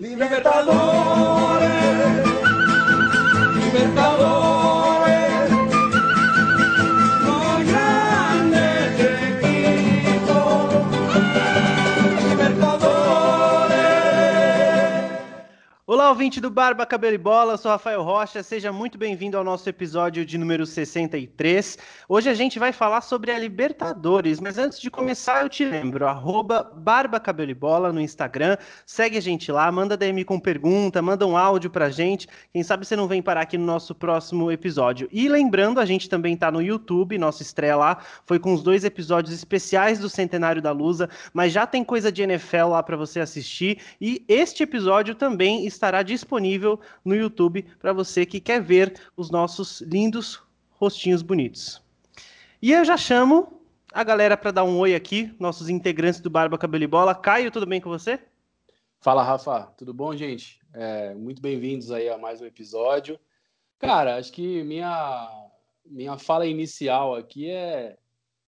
Libertadores, Olá, ouvinte do Barba Cabelo e Bola, sou Rafael Rocha, seja muito bem-vindo ao nosso episódio de número 63. Hoje a gente vai falar sobre a Libertadores, mas antes de começar eu te lembro, arroba Barba Cabelo e Bola no Instagram, segue a gente lá, manda DM com pergunta, manda um áudio pra gente, quem sabe você não vem parar aqui no nosso próximo episódio. E lembrando, a gente também tá no YouTube, nossa estreia lá foi com os dois episódios especiais do Centenário da Lusa, mas já tem coisa de NFL lá para você assistir e este episódio também estará disponível no YouTube para você que quer ver os nossos lindos rostinhos bonitos. E eu já chamo a galera para dar um oi aqui, nossos integrantes do Barba Cabelo e Bola. Caio, tudo bem com você? Fala, Rafa. Tudo bom, gente? É, muito bem-vindos aí a mais um episódio. Cara, acho que minha, minha fala inicial aqui é...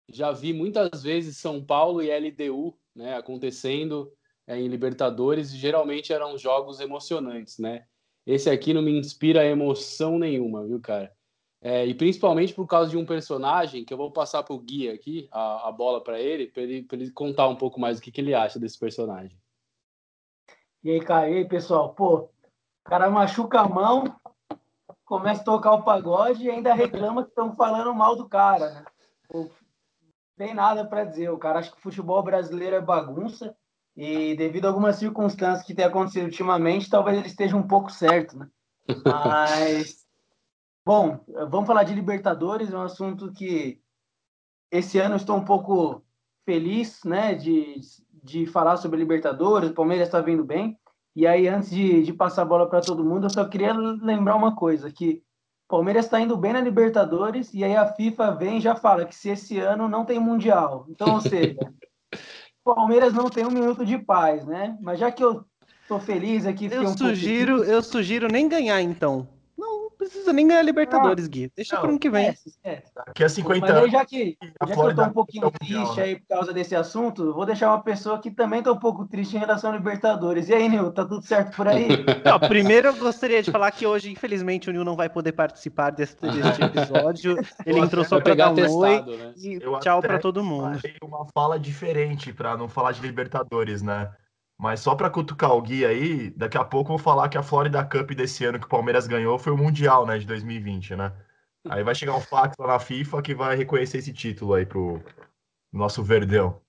Já vi muitas vezes São Paulo e LDU né, acontecendo é, em Libertadores e geralmente eram jogos emocionantes, né? Esse aqui não me inspira emoção nenhuma, viu, cara? É, e principalmente por causa de um personagem que eu vou passar para o Gui aqui, a, a bola para ele, para ele, ele contar um pouco mais o que, que ele acha desse personagem. E aí, cara, e aí, pessoal? Pô, o cara machuca a mão, começa a tocar o pagode e ainda reclama que estão falando mal do cara, né? Pô, não tem nada para dizer. O cara acha que o futebol brasileiro é bagunça e devido a algumas circunstâncias que têm acontecido ultimamente, talvez ele esteja um pouco certo, né? Mas, bom, vamos falar de Libertadores, é um assunto que esse ano eu estou um pouco feliz, né, de, de falar sobre Libertadores, o Palmeiras está vindo bem. E aí, antes de, de passar a bola para todo mundo, eu só queria lembrar uma coisa, que o Palmeiras está indo bem na Libertadores, e aí a FIFA vem e já fala que se esse ano não tem Mundial. Então, ou seja, Palmeiras não tem um minuto de paz, né? Mas já que eu tô feliz aqui... Eu um sugiro, pouco... eu sugiro nem ganhar, então. Não precisa nem ganhar Libertadores, Gui. Deixa para ano que vem. Esquece, esquece. Daqui a 50 Mas aí, anos. já que, a já que eu tô um pouquinho é triste né? aí por causa desse assunto, vou deixar uma pessoa que também tá um pouco triste em relação à Libertadores. E aí, Nil, tá tudo certo por aí? Não, primeiro eu gostaria de falar que hoje, infelizmente, o Nil não vai poder participar desse, desse episódio. Ele Eu entrou só para dar um oi testado, né? e Eu tchau para todo mundo. Uma fala diferente para não falar de Libertadores, né? Mas só para cutucar o Gui aí, daqui a pouco eu vou falar que a Florida Cup desse ano que o Palmeiras ganhou foi o Mundial, né, de 2020, né? Aí vai chegar um fax lá na FIFA que vai reconhecer esse título aí pro nosso Verdão.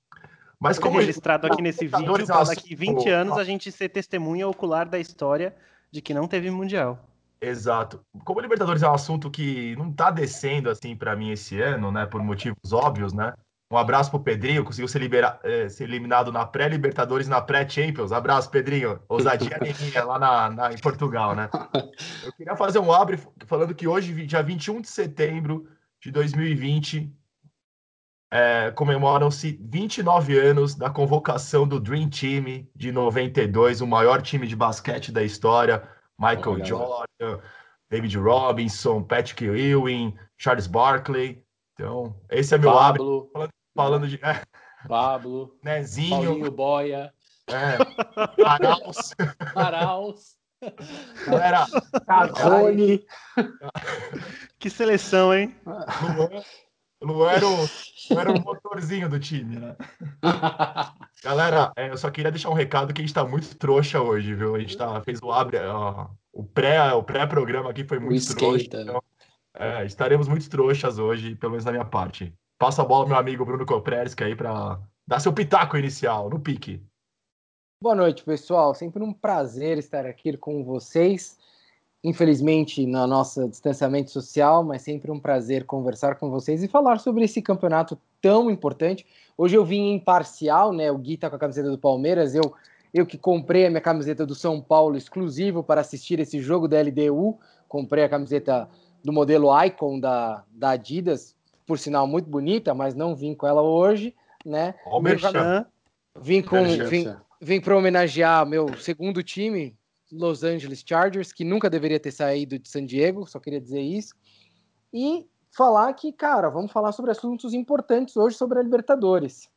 Mas Como como registrado aqui nesse vídeo, para daqui assunto- 20 anos a gente ser testemunha ocular da história de que não teve Mundial. Exato. Como a Libertadores é um assunto que não tá descendo assim para mim esse ano, né, por motivos óbvios, né? Um abraço pro Pedrinho, conseguiu ser, libera- eh, ser eliminado na pré-Libertadores na pré-Champions. Abraço, Pedrinho. Ousadia minha lá na, na- em Portugal, né? Eu queria fazer um abre falando que hoje, dia 21 de setembro de 2020, eh, comemoram-se 29 anos da convocação do Dream Team de 92, o maior time de basquete da história. Michael Olha, Jordan, David Robinson, Patrick Ewing, Charles Barkley. Então, esse é meu abre Pablo, falando de é, Pablo, Nezinho, Paulinho Boia, é, Arauz. Arauz, Galera, Rony. Que seleção, hein? Luan, Luan era, o, Luan era o motorzinho do time, né? Galera, é, eu só queria deixar um recado que a gente tá muito trouxa hoje, viu? A gente tá, fez o abre, ó, o pré, o pré-programa aqui foi muito trouxa. Então, é, estaremos muito trouxas hoje, pelo menos da minha parte. Passa a bola meu amigo Bruno Kopreski aí para dar seu pitaco inicial, no pique. Boa noite, pessoal. Sempre um prazer estar aqui com vocês. Infelizmente, no nosso distanciamento social, mas sempre um prazer conversar com vocês e falar sobre esse campeonato tão importante. Hoje eu vim em parcial, né? O Gui tá com a camiseta do Palmeiras, eu eu que comprei a minha camiseta do São Paulo exclusivo para assistir esse jogo da LDU. Comprei a camiseta do modelo Icon da, da Adidas, por sinal muito bonita, mas não vim com ela hoje, né? Ó o Meu merchan. Merchan. Vim com vim, vim para homenagear meu segundo time, Los Angeles Chargers, que nunca deveria ter saído de San Diego, só queria dizer isso. E falar que, cara, vamos falar sobre assuntos importantes hoje sobre a Libertadores.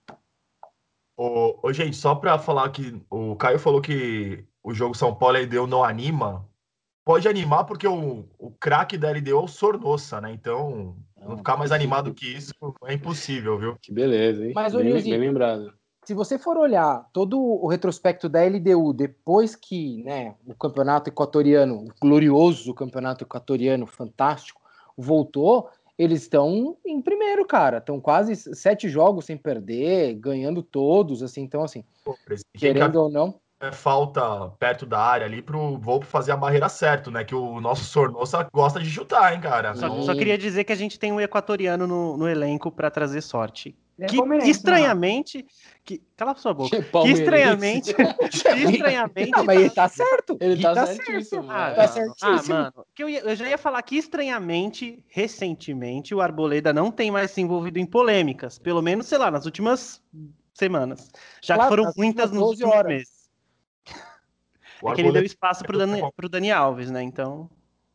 Ô, ô, gente, só pra falar que o Caio falou que o jogo São Paulo e LDU não anima. Pode animar porque o, o craque da LDU é o Sornossa, né? Então, não ficar mais animado que isso é impossível, viu? Que beleza, hein? Mas, bem, Nilzinho, bem lembrado. se você for olhar todo o retrospecto da LDU depois que né, o campeonato equatoriano, o glorioso campeonato equatoriano fantástico, voltou, eles estão em primeiro, cara. Estão quase sete jogos sem perder, ganhando todos, assim. Então, assim, Pô, querendo ou não, falta perto da área ali pro Volpe fazer a barreira certo, né? Que o nosso Sornossa gosta de chutar, hein, cara? Só, só queria dizer que a gente tem um equatoriano no, no elenco pra trazer sorte. É Que né? estranhamente. Que, cala sua boca. Que estranhamente. que estranhamente. não, mas ele tá certo. Ele tá, tá certíssimo. Ah, é. tá mano, certíssimo. ah, mano, que eu, ia- eu já ia falar que estranhamente, recentemente, o Arboleda não tem mais se envolvido em polêmicas. Pelo menos, sei lá, nas últimas semanas. Já Claro, que foram muitas nos 12 últimos horas. meses. O É que ele deu espaço pro Dani, pro Dani Alves, né? Então.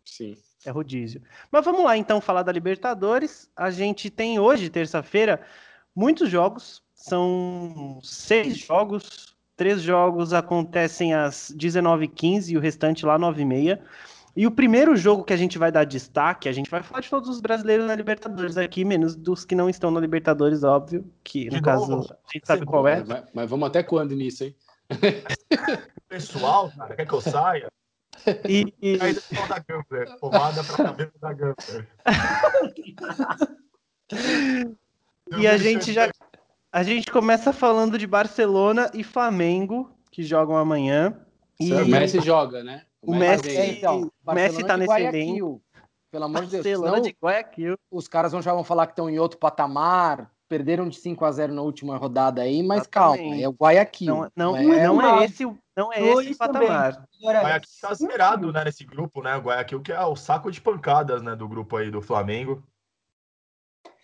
Sim. É rodízio. Mas vamos lá então falar da Libertadores. A gente tem hoje, terça-feira, muitos jogos. São seis jogos. Três jogos acontecem às 19h15 e o restante lá 9h30. E o primeiro jogo que a gente vai dar destaque, a gente vai falar de todos os brasileiros na Libertadores aqui, menos dos que não estão na Libertadores, óbvio, que no De caso novo? a gente sabe qual é. Mas, mas vamos até quando nisso, hein? Pessoal, cara, quer que eu saia? E, e- Aí da Gambler, pomada pra cabelo da Gambler. E a gente já. A gente começa falando de Barcelona e Flamengo, que jogam amanhã. E O Messi joga, né? O Messi- vem. É, então, o Messi tá nesse Guayaquil. Pelo amor de Deus, Barcelona senão de Guayaquil. os caras vão, já vão falar que estão em outro patamar, perderam de 5 a 0 na última rodada aí, mas calma, é o Guayaquil. Não, não, é, não é esse, o- não é esse o patamar. Agora, Guayaquil tá zerado, né, nesse grupo, né? O Guayaquil que é o saco de pancadas, né, do grupo aí do Flamengo.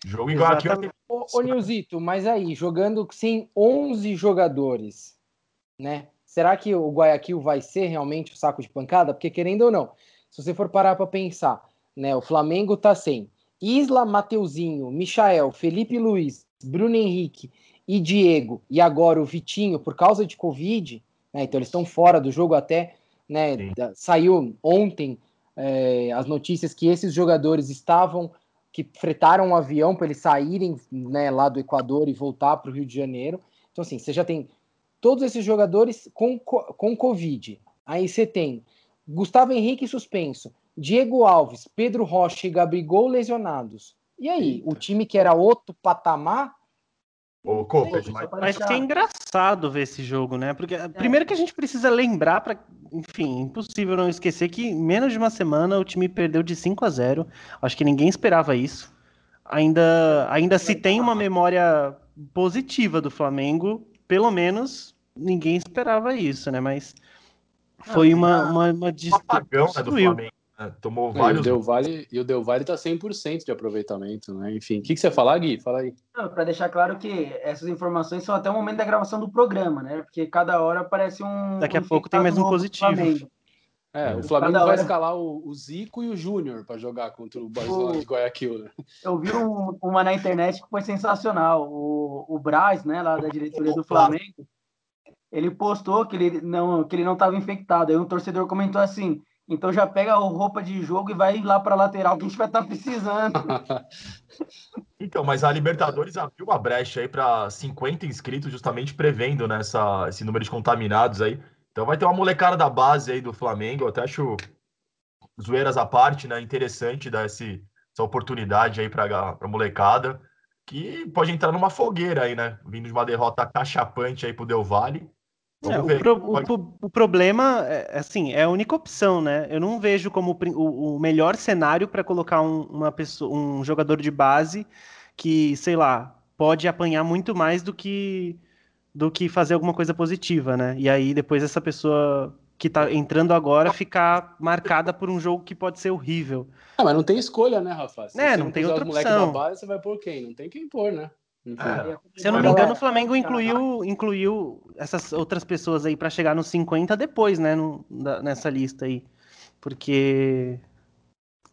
Jogo em Guayaquil Exatamente. Ô, ô Nilzito, mas aí, jogando sem 11 jogadores, né? Será que o Guayaquil vai ser realmente o saco de pancada? Porque querendo ou não, se você for parar para pensar, né? O Flamengo tá sem Isla, Mateuzinho, Michael, Felipe Luiz, Bruno Henrique e Diego, e agora o Vitinho, por causa de Covid, né? Então eles estão fora do jogo até, né? Da- saiu ontem é, as notícias que esses jogadores estavam que fretaram um avião para eles saírem né, lá do Equador e voltar para o Rio de Janeiro. Então, assim, você já tem todos esses jogadores com, co- com Covid. Aí você tem Gustavo Henrique suspenso, Diego Alves, Pedro Rocha e Gabigol lesionados. E aí, Eita. o time que era outro patamar, Ô, Coped, mas Mas que é engraçado ver esse jogo, né? Porque primeiro que a gente precisa lembrar para, enfim, impossível não esquecer que em menos de uma semana o time perdeu de 5 a 0. Acho que ninguém esperava isso. Ainda ainda se tem uma memória positiva do Flamengo, pelo menos ninguém esperava isso, né? Mas foi uma uma, uma um dis- apagão né, do. Flamengo. Né? Tomou E o vários. Del Valle, e o Del Valle tá 100% de aproveitamento, né? Enfim, o que, que você fala, Gui? Fala aí. Para deixar claro que essas informações são até o momento da gravação do programa, né? Porque cada hora aparece um. Daqui a um pouco tem mais um positivo. Flamengo. É, o Cada Flamengo vai hora- escalar o, o Zico e o Júnior para jogar contra o Barcelona O- de Guayaquil, né? Eu vi um- uma na internet que foi sensacional. O, o Braz, né, lá da diretoria do Flamengo, ele postou que ele não que ele não estava infectado. Aí um torcedor comentou assim: então já pega a roupa de jogo e vai lá para lateral que a gente vai estar precisando. Então, mas a Libertadores abriu uma brecha aí para 50 inscritos, justamente prevendo né, essa- esse número de contaminados aí. Então vai ter uma molecada da base aí do Flamengo. Eu até acho zoeiras à parte, né? Interessante dar esse, essa oportunidade aí para a molecada, que pode entrar numa fogueira aí, né? Vindo de uma derrota cachapante aí pro Del Valle. É, o, pro- o o problema é assim, é a única opção, né? Eu não vejo como o, o melhor cenário para colocar um, uma pessoa, um jogador de base que, sei lá, pode apanhar muito mais do que do que fazer alguma coisa positiva, né? E aí depois essa pessoa que tá entrando agora ficar marcada por um jogo que pode ser horrível. Ah, mas não tem escolha, né, Rafa? Se É, você não tem outra opção. da base, você vai pôr quem? Não tem quem pôr, né? Enfim. É. Se eu não me engano, o Flamengo incluiu, incluiu essas outras pessoas aí para chegar nos 50 depois, né, no- da- nessa lista aí. Porque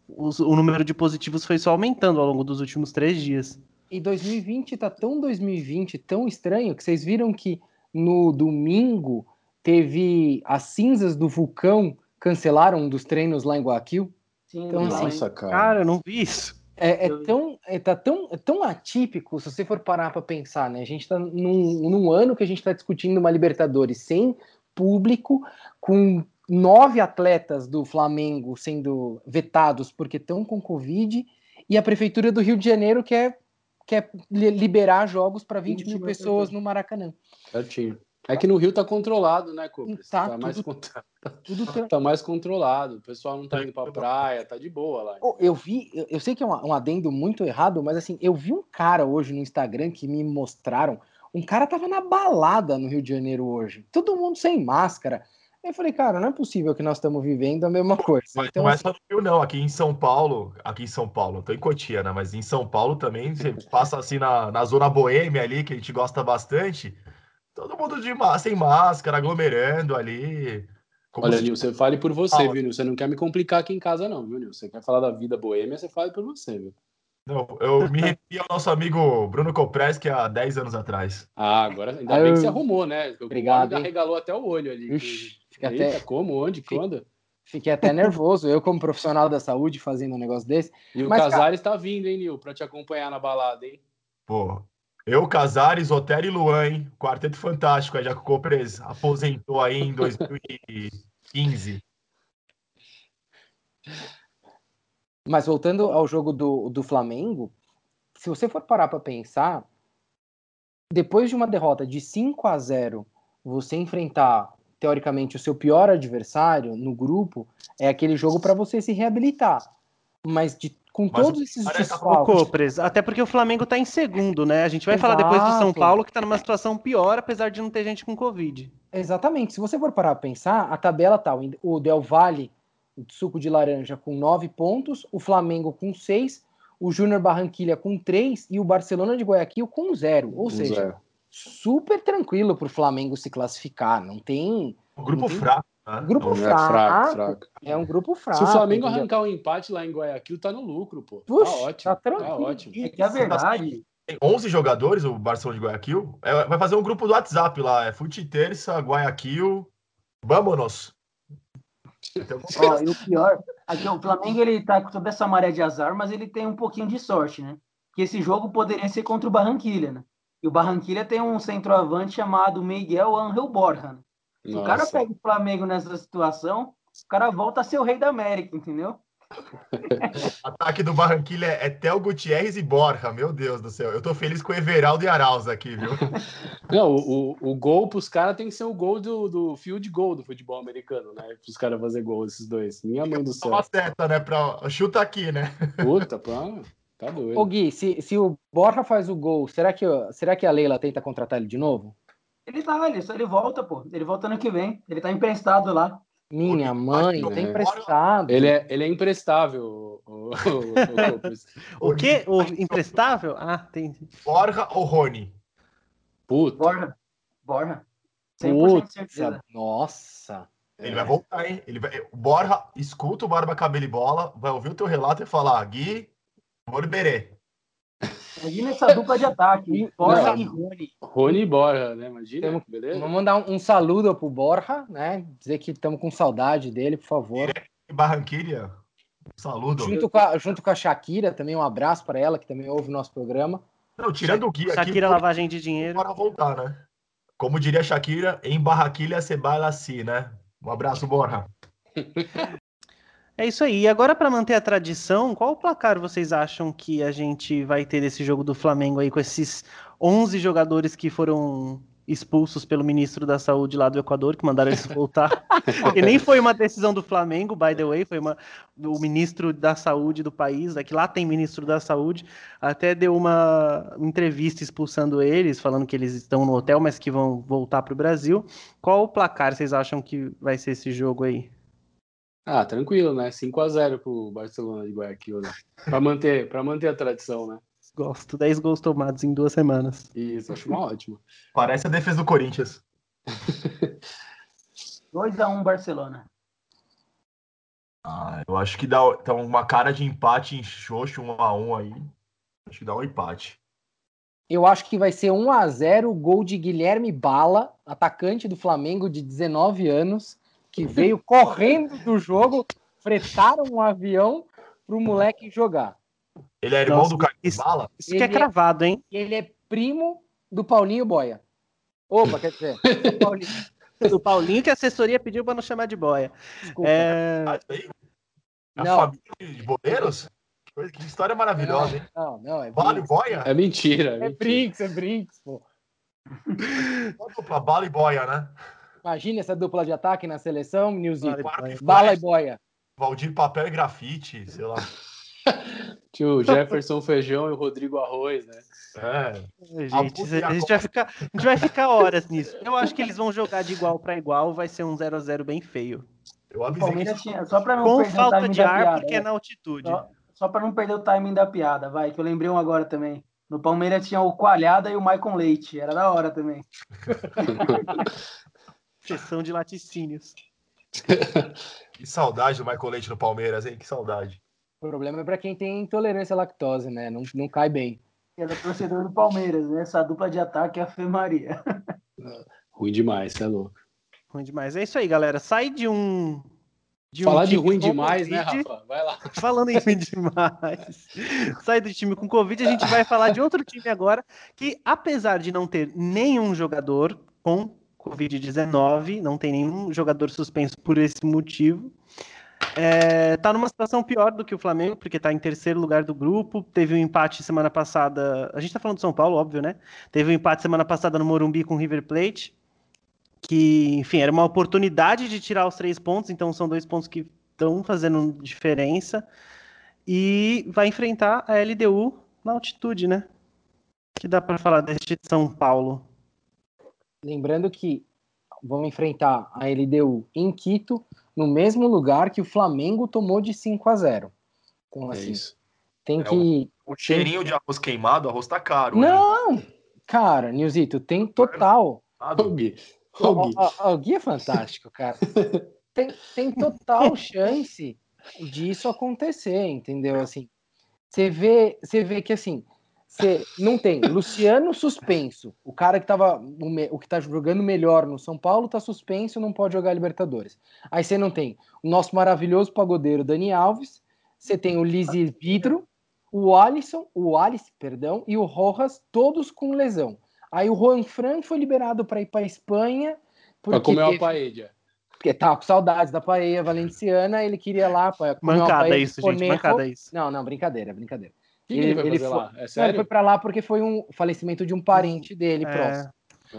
os- o número de positivos foi só aumentando ao longo dos últimos três dias. E 2020 tá tão 2020, tão estranho, que vocês viram que no domingo teve as cinzas do vulcão cancelaram um dos treinos lá em Guayaquil. Sim, Então, assim, Nossa, cara. Cara, eu não vi isso. É, é tão, é, tá tão, é tão atípico, se você for parar para pensar, né? A gente tá num, num ano que a gente está discutindo uma Libertadores sem público, com nove atletas do Flamengo sendo vetados porque estão com Covid, e a Prefeitura do Rio de Janeiro quer, quer li- liberar jogos para 20 mil 20 mil pessoas pessoas. no Maracanã. Certinho. É que no Rio tá controlado, né, Cooper? Tá, Tá, mais, tudo- contro- Tudo tra- tá mais controlado. O pessoal não tá indo pra praia, tá de boa lá. Oh, eu vi, eu, eu sei que é um, um adendo muito errado, mas assim, eu vi um cara hoje no Instagram que me mostraram. Um cara tava na balada no Rio de Janeiro hoje. Todo mundo sem máscara. Eu falei, cara, não é possível que nós estamos vivendo a mesma coisa. Mas Então, não é assim, só no Rio, não. Aqui em São Paulo, aqui em São Paulo, tô em Cotia, né? Mas em São Paulo também, você passa assim na, na zona boêmia ali, que a gente gosta bastante. Todo mundo de sem máscara, aglomerando ali. Como Olha, se- Nil, você fale por você, Fala. viu, Nil? Você não quer me complicar aqui em casa, não, viu, Nil? Você quer falar da vida boêmia, você fale por você, viu? Não, eu me referi ao nosso amigo Bruno Copreschi há 10 anos atrás. Ah, agora ainda Ah, bem eu- que você arrumou, né? O Obrigado, arregalou até o olho ali. Ixi, que- Eita, até- como? Onde? Fica- Quando? fiquei até nervoso. Eu, como profissional da saúde, fazendo um negócio desse. E o Mas, cara- Casares tá vindo, hein, Nil? Pra te acompanhar na balada, hein? Pô, eu, Casares, Otero e Luan, hein? Quarteto fantástico, aí já que Copres aposentou aí em 2015. Mas voltando ao jogo do, do Flamengo, se você for parar para pensar, depois de uma derrota de 5 a 0, você enfrentar teoricamente o seu pior adversário no grupo, é aquele jogo para você se reabilitar. Mas de, com Mas todos esses Ô, desfalques, até porque o Flamengo tá em segundo, né? A gente vai falar depois do São Exato. Paulo, que tá numa situação pior, apesar de não ter gente com Covid. Exatamente. Se você for parar para pensar, a tabela tá o Del Valle, o suco de laranja, com 9 pontos, o Flamengo com 6, o Júnior Barranquilha com 3 e o Barcelona de Guayaquil com 0. Ou Um seja, zero. super tranquilo para o Flamengo se classificar. Não tem. Um grupo Uhum. fraco, Grupo É fraco, fraco, fraco. É um grupo fraco. Se o Flamengo entendeu? arrancar um empate lá em Guayaquil, tá no lucro, pô. Puxa, tá ótimo. tá tranquilo. ótimo. É que a verdade, Tem 11 jogadores, o Barcelona de Guayaquil. É, vai fazer um grupo do WhatsApp lá. É Fute Terça, Guayaquil. Vamos! Então, ó, e o pior, aqui o Flamengo ele tá com toda essa maré de azar, mas ele tem um pouquinho de sorte, né? Que esse jogo poderia ser contra o Barranquilha, né? E o Barranquilha tem um centroavante chamado Miguel Angel Borja. Né? Se o cara pega o Flamengo nessa situação, o cara volta a ser o rei da América, entendeu? Ataque do Barranquilla é Tel Gutierrez e Borja. Meu Deus do céu. Eu tô feliz com o Everaldo e Arauz aqui, viu? Não, o, o, o gol pros caras tem que ser o gol do, do field goal do futebol americano, né? Pros caras fazer gol, esses dois. Minha mãe do céu. uma seta, né? Pra... Chuta aqui, né? Puta, pá, tá doido. Ô Gui, se, se o Borja faz o gol, será que, será que a Leila tenta contratar ele de novo? Ele tá, ele, ele volta, pô. Ele volta ano que vem. Ele tá emprestado lá. Minha mãe, tem emprestado. Ele é, ele é imprestável, o, o, o, o quê? O imprestável? Ah, tem. Borja ou Rony? Puta. Borja. Borja. 100% de certeza. Nossa. Ele É. vai voltar, hein? Ele vai... O Borja escuta o Barba Cabelo e Bola, vai ouvir o teu relato e falar: Gui, Morberê. Imagina essa dupla de ataque. Borja Não. e Rony. Rony e Borja, né? Imagina, Temos- beleza? Vamos mandar um, um saludo pro Borja, né? Dizer que estamos com saudade dele, por favor. Barranquilha, saludo. Junto com, a, junto com a Shakira, também um abraço para ela, que também ouve o nosso programa. Não, tirando o Gui aqui, Shakira lavagem de dinheiro. para voltar, né? Como diria Shakira, em Barranquilha se baila assim, né? Um abraço, Borja. É isso aí. E agora, para manter a tradição, qual o placar vocês acham que a gente vai ter desse jogo do Flamengo aí, com esses 11 jogadores que foram expulsos pelo ministro da Saúde lá do Equador, que mandaram eles voltar? e nem foi uma decisão do Flamengo, by the way, foi uma, o ministro da Saúde do país, é que lá tem ministro da Saúde, até deu uma entrevista expulsando eles, falando que eles estão no hotel, mas que vão voltar para o Brasil. Qual o placar vocês acham que vai ser esse jogo aí? Ah, tranquilo, né? 5x0 pro Barcelona de Guayaquil, né? Pra manter, pra manter a tradição, né? Gosto. 10 gols tomados em duas semanas. Isso, acho uma ótima. Parece a defesa do Corinthians. 2x1 Barcelona. Ah, eu acho que dá, tá uma cara de empate em xoxo, um a um aí. Acho que dá um empate. Eu acho que vai ser 1 a 0 gol de Guilherme Bala, atacante do Flamengo de 19 anos, que veio correndo do jogo, fretaram um avião pro moleque jogar. Ele é irmão Nossa, do Carlos isso- Bala? Isso que é é- cravado, hein? Ele é primo do Paulinho Boia. Opa, quer dizer, do Paulinho, O Paulinho que a assessoria pediu para não chamar de boia. desculpa. É, Ah? A Não. família de boleiros? Que história maravilhosa, hein? Não, não, é Bala e boia? É mentira. É, É mentira. Brinks, é Brinks, pô. Dupla, bala e boia, né? Imagina essa dupla de ataque na seleção, Nilzinho. Bala e Bala e boia. Valdir Papel e Grafite, sei lá. Tinha o Jefferson Feijão e o Rodrigo Arroz, né? É. Gente, a a gente, vai ficar, a gente vai ficar horas nisso. Eu acho que eles vão jogar de igual para igual, vai ser um 0 a 0 bem feio. Eu O avisei que Palmeiras tinha, só para não Com perder o falta timing de da ar, piada. porque é. é na altitude. Só, só para não perder o timing da piada, vai, que eu lembrei um agora também. No Palmeiras tinha o Coalhada e o Maicon Leite, era da hora também. Sessão de laticínios. Que saudade do Michael Leite no Palmeiras, hein? Que saudade. O problema é pra quem tem intolerância à lactose, né? Não, não cai bem. Era torcedor do Palmeiras, né? Essa dupla de ataque é a Fê Maria. Ruim demais, você é louco. Ruim demais. É isso aí, galera. Sai de um. De um Falar de ruim demais, né, Covid. Rafa? Vai lá. Falando em ruim demais. Sai do time com Covid, a gente vai falar de outro time agora que, apesar de não ter nenhum jogador com Covid-19, não tem nenhum jogador suspenso por esse motivo. É, tá numa situação pior do que o Flamengo, porque tá em terceiro lugar do grupo. Teve um empate semana passada. A gente tá falando de São Paulo, óbvio, né? Teve um empate semana passada no Morumbi com o River Plate. Que, enfim, era uma oportunidade de tirar os três pontos, então são dois pontos que estão fazendo diferença. E vai enfrentar a LDU na altitude, né? Que dá para falar deste São Paulo. Lembrando que vão enfrentar a LDU em Quito, no mesmo lugar que o Flamengo tomou de 5 a 0. Então, É assim, isso. tem É que. O cheirinho de arroz queimado, o arroz tá caro. né? Não! Cara, Nilzito, tem total. Gui. Ô, O, Gui. o- o Gui é fantástico, cara. Tem, tem total chance disso acontecer, entendeu? Assim, você vê, você vê que assim, você não tem Luciano suspenso, o cara que tava o, me- o que tá jogando melhor no São Paulo tá suspenso, não pode jogar Libertadores. Aí você não tem o nosso maravilhoso pagodeiro Dani Alves, você tem o Lizzy Vidro, o Alisson, o Alice, perdão, e o Rojas, todos com lesão. Aí o Juan Fran foi liberado para ir para Espanha Pra comer uma paella. porque tava com saudades da paella valenciana, ele queria ir lá para comer uma Mancada paella isso, de gente. Mancada isso. Não, não, brincadeira, brincadeira. Que, ele, Ele- fazer ele lá? É Não, ele foi para lá porque foi um falecimento de um parente dele É, próximo.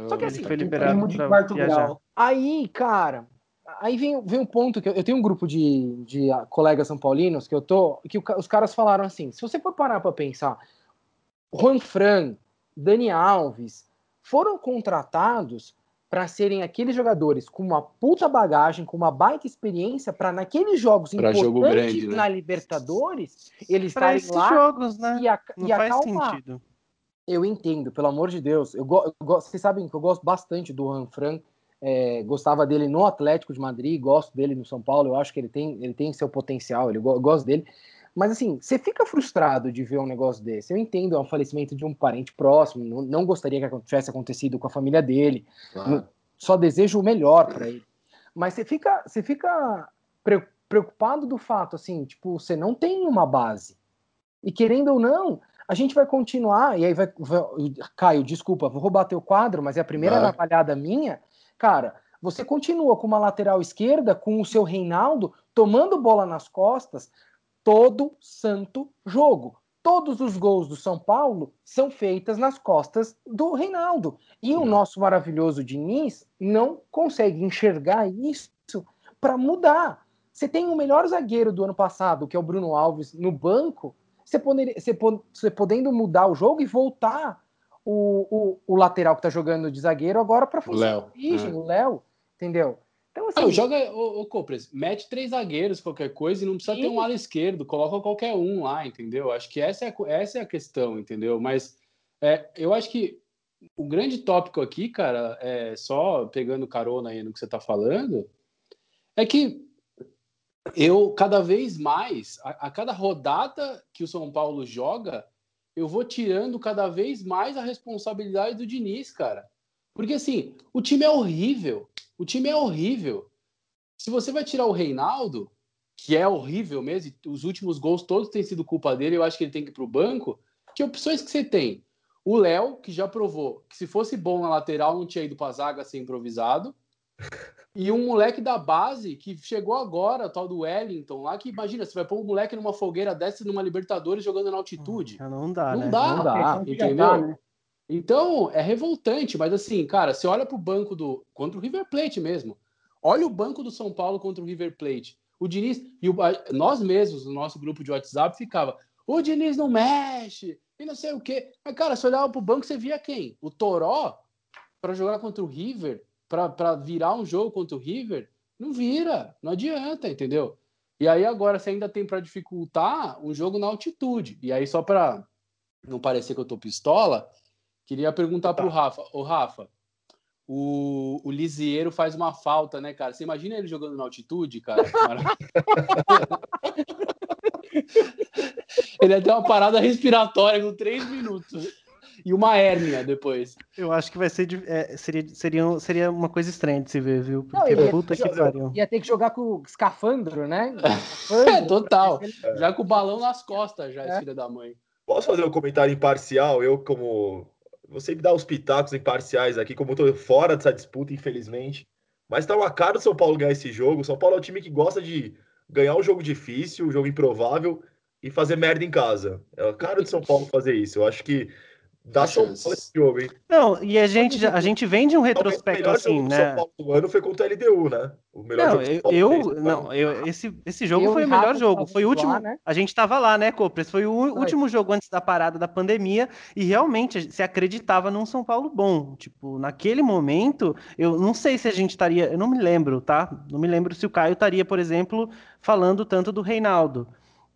Só que ele assim, foi Tem liberado primo de pra quarto grau. Aí, cara, aí vem, vem um ponto que eu, eu tenho um grupo de, de colegas são paulinos que eu tô, que os caras falaram assim, se você for parar para pensar, Juan Fran, Dani Alves foram contratados para serem aqueles jogadores com uma puta bagagem, com uma baita experiência, para naqueles jogos Pra jogo importantes grande, né? na Libertadores, eles Pra estarem esses lá jogos, né? e, a, Não e faz acalmar. sentido. Eu entendo, pelo amor de Deus. Eu, go- eu go- vocês sabem que eu gosto bastante do Juan Fran. é, gostava dele no Atlético de Madrid, gosto dele no São Paulo. Eu acho que ele tem, ele tem seu potencial, ele, go- eu gosto dele. Mas assim, você fica frustrado de ver um negócio desse. Eu entendo, é um falecimento de um parente próximo. Não, não gostaria que tivesse acontecido com a família dele. Claro. Só desejo o melhor para ele. Mas você fica, você fica pre- preocupado do fato, assim, tipo, você não tem uma base. E querendo ou não, a gente vai continuar, e aí vai, vai- Caio, desculpa, vou roubar teu quadro, mas é a primeira navalhada minha. Cara, você continua com uma lateral esquerda, com o seu Reinaldo, tomando bola nas costas, todo santo jogo. Todos os gols do São Paulo são feitas nas costas do Reinaldo. E o nosso maravilhoso Diniz não consegue enxergar isso para mudar. Você tem o melhor zagueiro do ano passado, que é o Bruno Alves, no banco. Você, poderia, você, você podendo mudar o jogo e voltar o, o, o lateral que tá jogando de zagueiro agora para função Léo, origem, é. o Léo. Entendeu? Então, assim, Não, joga, ô, ô Copres, mete três zagueiros, qualquer coisa, e não precisa ter um ala esquerdo, coloca qualquer um lá, entendeu? Acho que essa é a, essa é a questão, entendeu? Mas é, eu acho que o grande tópico aqui, cara, é só pegando carona aí no que você tá falando, é que eu, cada vez mais, a, a cada rodada que o São Paulo joga, eu vou tirando cada vez mais a responsabilidade do Diniz, cara. Porque assim, o time é horrível. O time é horrível. Se você vai tirar o Reinaldo, que é horrível mesmo, e os últimos gols todos têm sido culpa dele, eu acho que ele tem que ir pro banco. Que opções que você tem? O Léo, que já provou que se fosse bom na lateral, não tinha ido pra zaga ser improvisado. E um moleque da base que chegou agora, o tal do Wellington, lá que imagina, você vai pôr um moleque numa fogueira dessa numa Libertadores jogando na altitude. Ah, Não dá, Não né? dá. Não dá. entendeu? né? Então, é revoltante, mas assim, cara, você olha pro banco do. contra o River Plate mesmo. Olha o banco do São Paulo contra o River Plate. O Diniz. E o- nós mesmos, no nosso grupo de WhatsApp, ficava. O Diniz não mexe, e não sei o quê. Mas, cara, você olhava pro banco, você via quem? O Toró, para jogar contra o River, para virar um jogo contra o River, não vira, não adianta, entendeu? E aí agora você ainda tem para dificultar um jogo na altitude. E aí, só para não parecer que eu tô pistola, queria perguntar pro Rafa. Ô, Rafa, o, o Lisieiro faz uma falta, né, cara? Você imagina ele jogando na altitude, cara? ele ia ter uma parada respiratória com três minutos. E uma hérnia depois. Eu acho que vai ser. é, seria, seria, seria uma coisa estranha de se ver, viu? Não, Porque ele ia- puta que pariu. Ia ter que jogar com o escafandro, né? É, total. Já com o balão nas costas, já, esse filho da mãe. Posso fazer um comentário imparcial? Eu, como. Vou sempre dar os pitacos imparciais aqui, como eu tô fora dessa disputa, infelizmente. Mas tá uma cara do São Paulo ganhar esse jogo. O São Paulo é um time que gosta de ganhar um jogo difícil, um jogo improvável e fazer merda em casa. É a cara do São Paulo fazer isso. Eu acho que dá São. Paulo esse jogo, hein? Não, e a gente, a gente vem de um o retrospecto melhor assim, jogo do né? São Paulo do ano foi contra a LDU, né? O melhor Não, jogo eu, eu- fez, né? não, eu, esse, esse jogo Eu foi o melhor jogo. Foi o último. lá, né? A gente tava lá, né, Copres? Foi o Foi. último jogo antes da parada da pandemia e realmente se acreditava num São Paulo bom. Tipo, naquele momento, eu não sei se a gente estaria. Eu não me lembro, tá? Não me lembro se o Caio estaria, por exemplo, falando tanto do Reinaldo.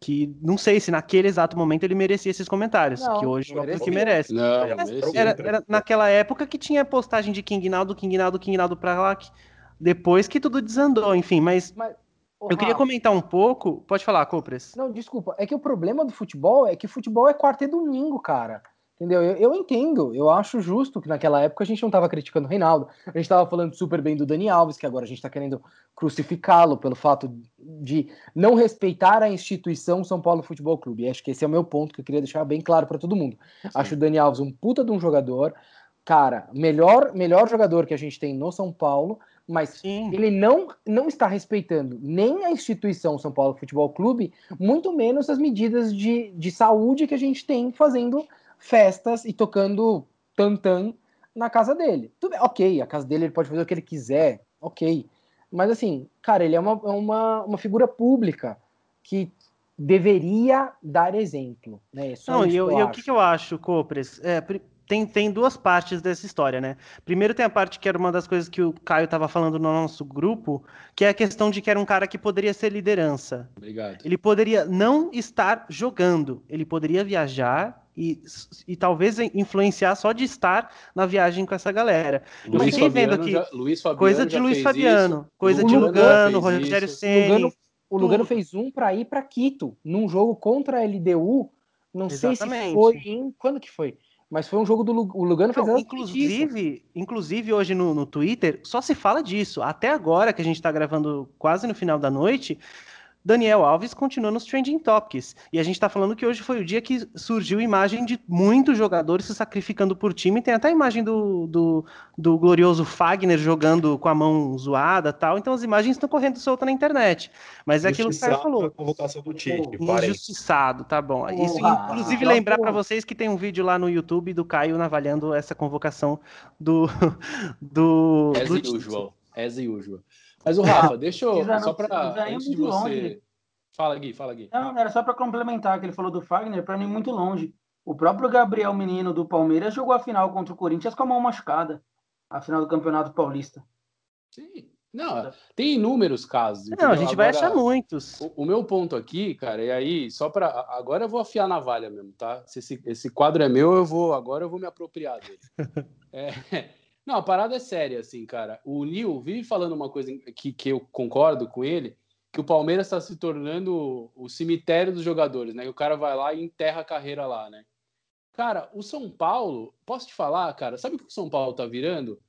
Que não sei se naquele exato momento ele merecia esses comentários. Não, que hoje não óbvio que merece. Não, merecia. Era, era naquela época que tinha postagem de King Naldo, King Naldo, King Naldo pra lá. que- Depois que tudo desandou, enfim. Mas Mas, ô, eu queria comentar um pouco. Pode falar, Copres. Não, desculpa. É que o problema do futebol é que futebol é quarta e domingo, cara. Entendeu? Eu, eu entendo, eu acho justo que naquela época a gente não tava criticando o Reinaldo. A gente tava falando super bem do Dani Alves, que agora a gente tá querendo crucificá-lo pelo fato de não respeitar a instituição São Paulo Futebol Clube. E acho que esse é o meu ponto que eu queria deixar bem claro para todo mundo. Acho o Dani Alves um puta de um jogador. Cara, melhor, melhor jogador que a gente tem no São Paulo, mas Sim. ele não, não está respeitando nem a instituição São Paulo Futebol Clube, muito menos as medidas de, de saúde que a gente tem fazendo festas e tocando tantã na casa dele. Tudo bem, ok, a casa dele ele pode fazer o que ele quiser, ok. Mas assim, cara, ele é uma, uma, uma figura pública que deveria dar exemplo. Né? É só Não, e, eu- que eu o que, que eu acho, Copres? É, tem, tem duas partes dessa história, né? Primeiro tem a parte que era uma das coisas que o Caio estava falando no nosso grupo, que é a questão de que era um cara que poderia ser liderança. Obrigado. Ele poderia não estar jogando, ele poderia viajar e, e talvez influenciar só de estar na viagem com essa galera. Eu Luiz fiquei vendo Fabiano aqui, já- Luiz Fabiano Coisa de Luiz Fabiano, isso. coisa O de Lugano Lugano, Rogério Lugano, Ceni. o Lugano fez um para ir para Quito, num jogo contra a LDU. Não sei se Exatamente. foi em. Quando que foi? Mas foi um jogo do o Lugano exatamente inclusive, inclusive hoje no, no Twitter só se fala disso. Até agora que a gente está gravando quase no final da noite, Daniel Alves continua nos trending topics. E a gente está falando que hoje foi o dia que surgiu imagem de muitos jogadores se sacrificando por time. Tem até a imagem do, do, do glorioso Fagner jogando com a mão zoada tal. Então as imagens estão correndo solta na internet. Mas é aquilo que o cara falou. na convocação do Tite, parem. Injustiçado, tá bom. Isso, inclusive, lembrar para vocês que tem um vídeo lá no YouTube do Caio avaliando essa convocação do. do, As do Tite. usual. As usual. Mas o Rafa, deixa eu. Só para. Antes de você. longe. Fala, Gui, fala, Gui. Não, era só para complementar que ele falou do Fagner, para não ir muito longe. O próprio Gabriel Menino do Palmeiras jogou a final contra o Corinthians com a mão machucada. A final do Campeonato Paulista. Sim. Não, tem inúmeros casos. Não, a entendeu? gente vai Agora, achar muitos. O, o meu ponto aqui, cara, e aí, só para Agora eu vou afiar na navalha mesmo, tá? Se esse, esse quadro é meu, eu vou. Agora eu vou me apropriar dele. É, não, a parada é séria, assim, cara. O Nil vive falando uma coisa que, que eu concordo com ele, que o Palmeiras está se tornando o cemitério dos jogadores, né? Que o cara vai lá e enterra a carreira lá, né? Cara, o São Paulo, posso te falar, cara, sabe o que o São Paulo tá virando?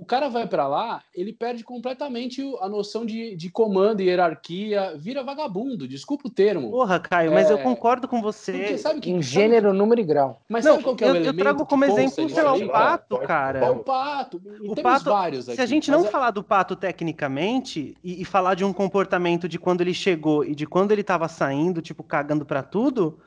O cara vai para lá, ele perde completamente a noção de, de comando e hierarquia, vira vagabundo, desculpa o termo. Porra, Caio, mas É, eu concordo com você. Porque sabe que, Em sabe gênero, número e grau. Mas Não, sabe qual que é o eu, eu elemento trago como exemplo, sei lá, aí, o? Pato, cara. É o Pato. E O temos Pato, vários aqui. se a gente mas não é- falar do Pato tecnicamente e, e falar de um comportamento de quando ele chegou e de quando ele tava saindo, tipo, cagando pra tudo,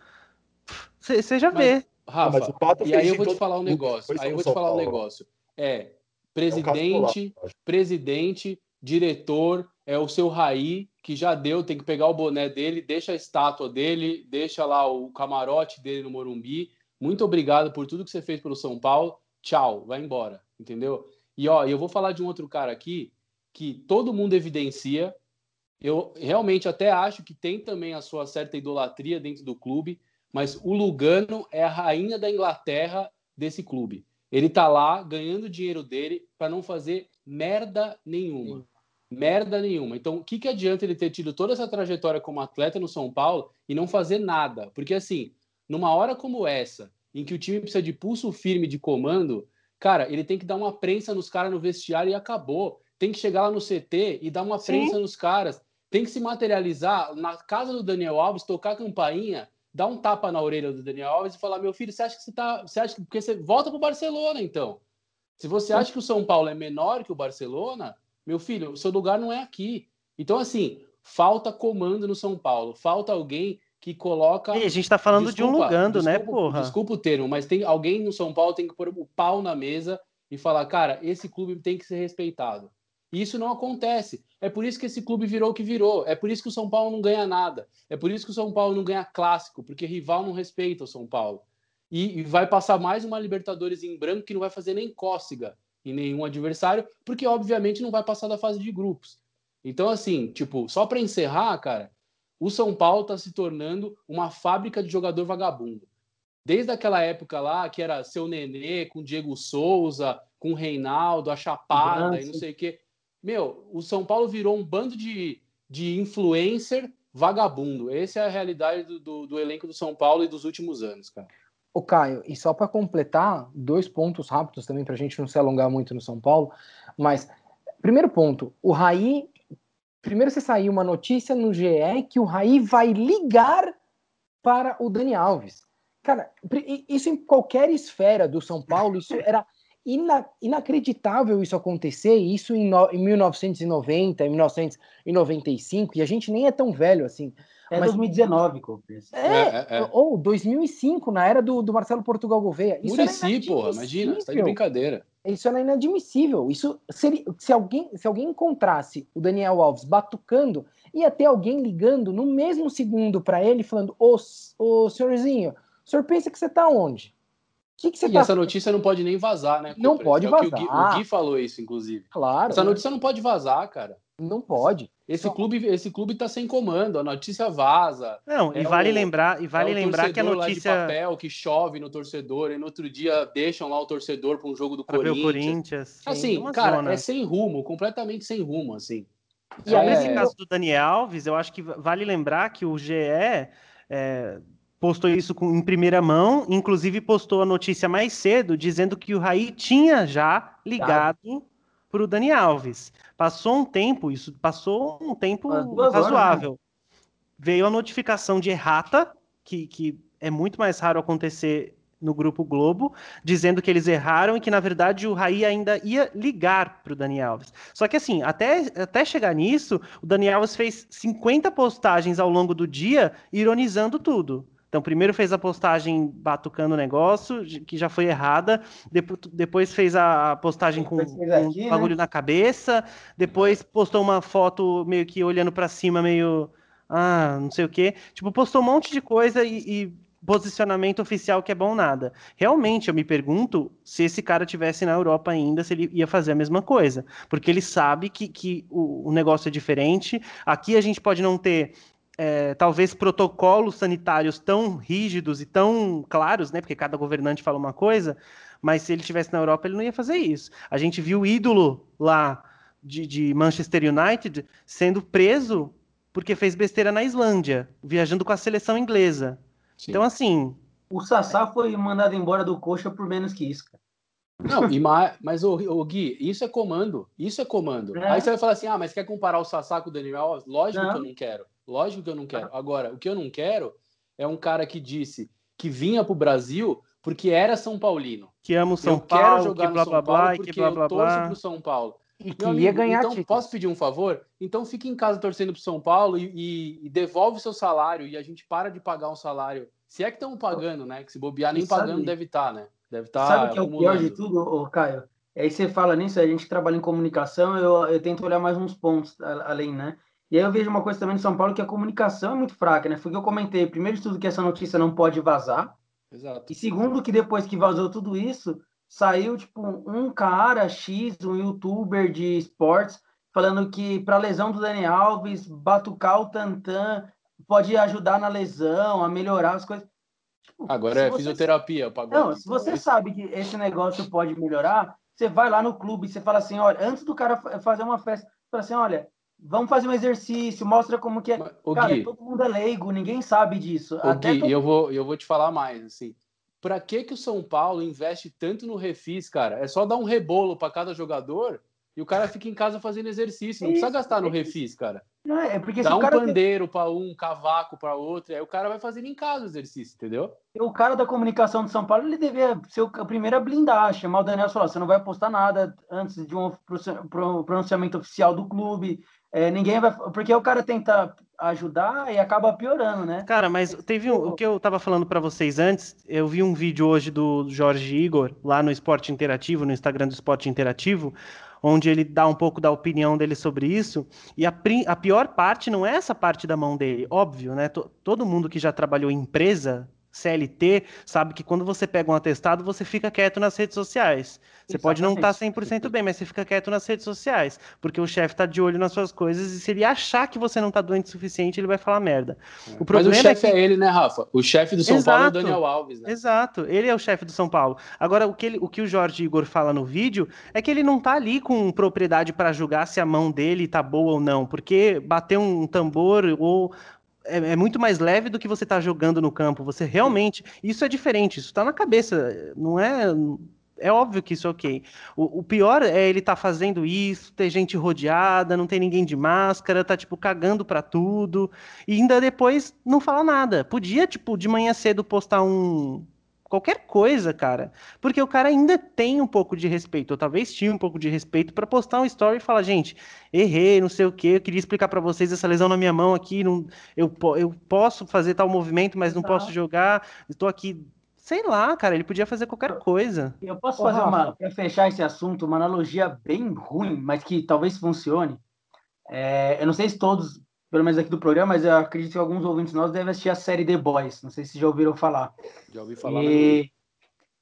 você já Mas- vê. Rafa, mas o Pato e aí eu vou te falar um negócio. Aí eu vou te falar um negócio. É, É um presidente, caso presidente, diretor, é o seu Raí, que já deu, tem que pegar o boné dele, deixa a estátua dele, deixa lá o camarote dele no Morumbi. Muito obrigado por tudo que você fez pelo São Paulo. Tchau, vai embora, entendeu? E ó, eu vou falar de um outro cara aqui que todo mundo evidencia. Eu realmente até acho que tem também a sua certa idolatria dentro do clube, mas o Lugano é a rainha da Inglaterra desse clube. Ele tá lá ganhando dinheiro dele para não fazer merda nenhuma. Merda nenhuma. Então, o que, que adianta ele ter tido toda essa trajetória como atleta no São Paulo e não fazer nada? Porque, assim, numa hora como essa, em que o time precisa de pulso firme de comando, cara, ele tem que dar uma prensa nos caras no vestiário e acabou. Tem que chegar lá no CT e dar uma Sim. prensa nos caras. Tem que se materializar na casa do Daniel Alves, tocar a campainha, dar um tapa na orelha do Daniel Alves e falar: meu filho, você acha que você tá. Você acha que. Porque você volta pro Barcelona, então. Se você acha que o São Paulo é menor que o Barcelona, meu filho, o seu lugar não é aqui. Então, assim, falta comando no São Paulo. Falta alguém que coloca. E a gente tá falando de um Desculpa, Lugando, né, desculpa- porra? Desculpa o termo, mas tem alguém no São Paulo tem que pôr o pau na mesa e falar, cara, esse clube tem que ser respeitado. E isso não acontece. É por isso que esse clube virou o que virou. É por isso que o São Paulo não ganha nada. É por isso que o São Paulo não ganha clássico, porque rival não respeita o São Paulo. E, e vai passar mais uma Libertadores em branco que não vai fazer nem cócega em nenhum adversário, porque obviamente não vai passar da fase de grupos. Então, assim, tipo, só para encerrar, cara, o São Paulo está se tornando uma fábrica de jogador vagabundo. Desde aquela época lá, que era seu Nenê, com Diego Souza, com Reinaldo, a Chapada e não sei o quê. Meu, o São Paulo virou um bando de, de influencer vagabundo. Essa é a realidade do, do, do elenco do São Paulo e dos últimos anos, cara. Ô, Caio, e só para completar, dois pontos rápidos também, para a gente não se alongar muito no São Paulo. Mas, primeiro ponto, o Raí. Primeiro você saiu uma notícia no GE que o Raí vai ligar para o Dani Alves. Cara, isso em qualquer esfera do São Paulo, isso era ina- inacreditável isso acontecer, isso em, no- em 1990, em 1995, e a gente nem é tão velho assim. É Mas- 2019, Copes. É, É, é, é. ou 2005, na era do, do Marcelo Portugal Gouveia. Isso era Murici, porra, imagina, você tá de inadmissível. brincadeira. Isso era inadmissível. Isso seria, se alguém se alguém encontrasse o Daniel Alves batucando, ia ter alguém ligando no mesmo segundo para ele falando: "Ô, ô senhorzinho, o senhor pensa que você tá onde? Que, que você E tá essa notícia não pode nem vazar, né? Não Cooper? pode É o que o Gui- vazar. O Gui falou isso, inclusive. Claro, Essa notícia não pode vazar, cara. não pode. Esse Só- clube, esse clube tá sem comando, a notícia vaza. Não, e É vale o- lembrar, e vale é o lembrar que a torcedor lá de notícia papel que chove no torcedor e no outro dia deixam lá o torcedor para um jogo do o Corinthians. Corinthians. Assim, uma cara, zona. é sem rumo, completamente sem rumo, assim. E aí, É, nesse caso do Dani Alves, eu acho que va- vale lembrar que o GE é, postou isso com- em primeira mão, inclusive postou a notícia mais cedo, dizendo que o Raí tinha já ligado para o Dani Alves. Passou um tempo, isso passou um tempo horas, razoável. Veio a notificação de errata, que, que é muito mais raro acontecer no Grupo Globo, dizendo que eles erraram e que, na verdade, o Raí ainda ia ligar para o Dani Alves. Só que, assim, até, até chegar nisso, o Dani Alves fez 50 postagens ao longo do dia, ironizando tudo. Então, primeiro fez a postagem batucando o negócio, que já foi errada. Depo- Depois fez a postagem com, aqui, um né? bagulho na cabeça. Depois postou uma foto meio que olhando para cima, meio. Ah, não sei o quê. Tipo, postou um monte de coisa e, e posicionamento oficial que é bom nada. Realmente, eu me pergunto se esse cara tivesse na Europa ainda, se ele ia fazer a mesma coisa. Porque ele sabe que, que o, o negócio é diferente. Aqui a gente pode não ter é, talvez protocolos sanitários tão rígidos e tão claros, né? Porque cada governante fala uma coisa, mas se ele estivesse na Europa, ele não ia fazer isso. A gente viu o ídolo lá de, de Manchester United sendo preso porque fez besteira na Islândia, viajando com a seleção inglesa. Sim. Então, assim, O Sassá foi mandado embora do Coxa por menos que isso, cara. Não, e ma- mas, o, o Gui, isso é comando. Isso é comando. É. Aí você vai falar assim: ah, mas quer comparar o Sassá com o Daniel Alves? Lógico Não. que eu não quero. Lógico que eu não quero. Agora, o que eu não quero é um cara que disse que vinha pro Brasil porque era São Paulino. Que amo São eu quero Paulo, jogar que blá no blá São Paulo blá, e porque que blá blá eu torço pro São Paulo. E Meu que amigo, ia ganhar então, títulos. posso pedir um favor? Então fique em casa torcendo pro São Paulo e, e- e devolve seu salário e a gente para de pagar um salário. Se é que estão pagando, né? Que se bobear, nem sabe- pagando deve estar, né? Deve estar. Sabe o que é o pior de tudo, ô, Caio? Aí você fala nisso, a gente trabalha em comunicação, eu, eu tento olhar mais uns pontos além, né? E aí eu vejo uma coisa também no São Paulo que a comunicação é muito fraca, né? Foi o que eu comentei. Primeiro de tudo que essa notícia não pode vazar. Exato. E segundo que depois que vazou tudo isso, saiu tipo um cara X, um youtuber de esportes, falando que para lesão do Dani Alves, batucar o Tantan pode ajudar na lesão, a melhorar as coisas. Tipo, Agora é você- fisioterapia, o pagode. Não, se você sabe que esse negócio pode melhorar, você vai lá no clube, você fala assim, olha, antes do cara fa- fazer uma festa, fala assim, olha, vamos fazer um exercício, mostra como que é. Ô, Cara, Gui, todo mundo é leigo, ninguém sabe disso. Ô, Até Gui, todo- eu vou, eu vou te falar mais, assim. Pra que que o São Paulo investe tanto no refis, cara? É só dar um rebolo para cada jogador e o cara fica em casa fazendo exercício. Não precisa gastar no é refis, cara. Não, é porque se Dá o um cara tem- pandeiro para um, um cavaco para outro, aí o cara vai fazendo em casa o exercício, entendeu? o cara da comunicação de São Paulo, ele devia ser o a blindar, chamar o Daniel e falar, você não vai postar nada antes de um pro- pro- pronunciamento oficial do clube, é, ninguém vai... Porque o cara tenta ajudar e acaba piorando, né? Cara, mas teve um, o que eu tava falando pra vocês antes, eu vi um vídeo hoje do Jorge Igor, lá no Esporte Interativo, no Instagram do Esporte Interativo, onde ele dá um pouco da opinião dele sobre isso, e a, a pior parte não é essa parte da mão dele, óbvio, né? To- todo mundo que já trabalhou em empresa, CLT, sabe que quando você pega um atestado, você fica quieto nas redes sociais. Você pode não tá estar Exatamente. 100% bem, mas você fica quieto nas redes sociais, porque o chefe tá de olho nas suas coisas, e se ele achar que você não tá doente o suficiente, ele vai falar merda. O Mas problema o é chefe que... é, ele, né, Rafa? O chefe do São Paulo é o Exato. Daniel Alves, né? Exato, ele é o chefe do São Paulo. Agora, o que, ele- o que o Jorge Igor fala no vídeo é que ele não tá ali com propriedade para julgar se a mão dele tá boa ou não, porque bater um tambor ou é, é muito mais leve do que você tá jogando no campo. Você realmente. Isso é diferente, isso tá na cabeça. Não é. É óbvio que isso é ok. O, o pior é ele tá fazendo isso, ter gente rodeada, não tem ninguém de máscara, tá tipo cagando pra tudo. E ainda depois não fala nada. Podia, tipo, de manhã cedo postar um. Qualquer coisa, cara. Porque o cara ainda tem um pouco de respeito, ou talvez tinha um pouco de respeito, pra postar um story e falar: gente, errei, não sei o quê, eu queria explicar pra vocês essa lesão na minha mão aqui, não, eu, eu posso fazer tal movimento, mas não Exato. posso jogar, estou aqui. Sei lá, cara, ele podia fazer qualquer coisa. Eu posso Ô, fazer uma, para fechar esse assunto, uma analogia bem ruim, mas que talvez funcione. É, eu não sei se todos, pelo menos aqui do programa, mas eu acredito que alguns ouvintes nossos devem assistir a série The Boys. Não sei se já ouviram falar. Já ouvi falar. E,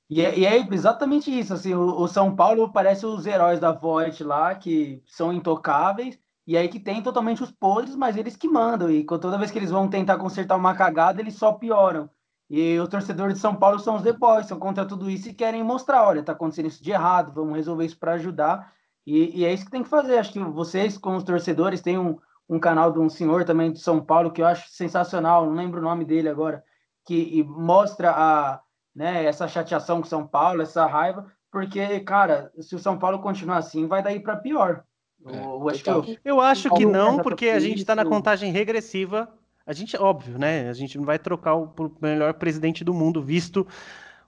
e, é, e é exatamente isso. Assim, o, o São Paulo parece os heróis da Void lá, que são intocáveis, e aí que tem totalmente os podres, mas eles que mandam. E toda vez que eles vão tentar consertar uma cagada, eles só pioram. E os torcedores de São Paulo são os The Boys, são contra tudo isso e querem mostrar: olha, tá acontecendo isso de errado, vamos resolver isso para ajudar. E, e é isso que tem que fazer. Acho que vocês, como os torcedores, têm um, um canal de um senhor também de São Paulo que eu acho sensacional, não lembro o nome dele agora, que e mostra a, né, essa chateação com São Paulo, essa raiva, porque, cara, se o São Paulo continuar assim, vai daí para pior. É, Eu, eu acho que eu- Eu acho que não, porque a gente tá na contagem regressiva. A gente, óbvio, né? A gente não vai trocar o pro melhor presidente do mundo, visto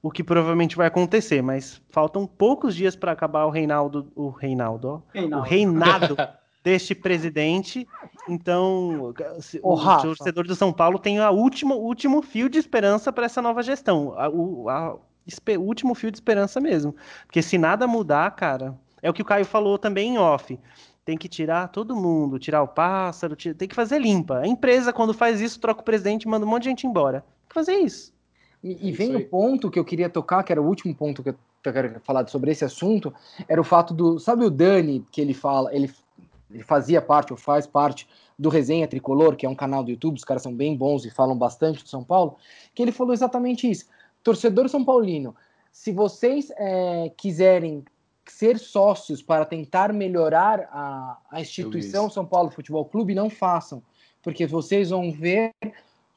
o que provavelmente vai acontecer, mas faltam poucos dias para acabar o Reinaldo, o Reinaldo, ó, Ei, o reinado deste presidente. Então, o Rafa. torcedor do São Paulo tem a última, o último fio de esperança para essa nova gestão. A- o a- o último fio de esperança mesmo. Porque se nada mudar, cara, é o que o Caio falou também em off. Tem que tirar todo mundo, tirar o pássaro, ti- tem que fazer limpa. A empresa, quando faz isso, troca o presidente e manda um monte de gente embora. Tem que fazer isso. E, É e isso vem aí. o ponto que eu queria tocar, que era o último ponto que eu eu quero falar sobre esse assunto, era o fato do. Sabe o Dani, que ele fala, ele, ele fazia parte, ou faz parte do Resenha Tricolor, que é um canal do YouTube, os caras são bem bons e falam bastante do São Paulo, que ele falou exatamente isso. Torcedor São Paulino, se vocês é, quiserem ser sócios para tentar melhorar a, a instituição. São Paulo Futebol Clube, não façam, porque vocês vão ver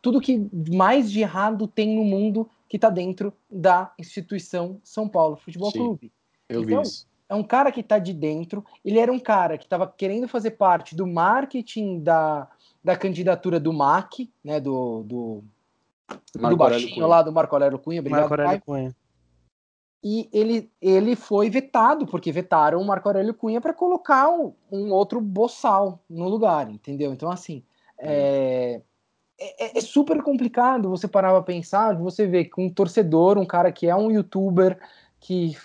tudo que mais de errado tem no mundo que está dentro da instituição São Paulo Futebol Sim. Clube. Eu Então, vi isso. É um cara que está de dentro. Ele era um cara que estava querendo fazer parte do marketing da, da candidatura do MAC, né? Do, do, do Marco Aurélio baixinho Cunha. lá do Marco Aurélio Cunha. Obrigado, Marco Aurélio. Cunha. E ele, ele foi vetado, porque vetaram o Marco Aurélio Cunha para colocar um, um outro boçal no lugar, entendeu? Então, assim, é, é, é super complicado você parar para pensar, você vê que um torcedor, um cara que é um youtuber, que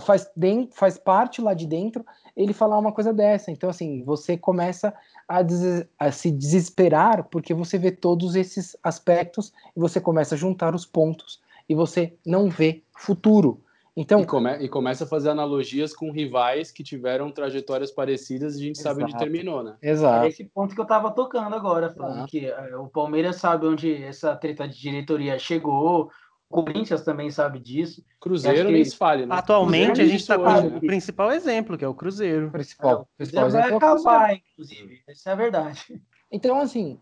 faz, faz parte lá de dentro, ele falar uma coisa dessa. Então, assim, você começa a, des- a se desesperar porque você vê todos esses aspectos e você começa a juntar os pontos e você não vê futuro. Então, E, come- e começa a fazer analogias com rivais que tiveram trajetórias parecidas e a gente sabe onde Exato. terminou, né? É exato. esse ponto que eu tava tocando agora, falando Ah. que eh, o Palmeiras sabe onde essa treta de diretoria chegou, Corinthians também sabe disso. Cruzeiro nem se fale, né? Atualmente a Cruzeiro gente está com hoje, o né? principal exemplo, que é o Cruzeiro. O principal, O principal Cruzeiro vai exemplo é o Cruzeiro. acabar, inclusive. Essa é a verdade. Então, assim,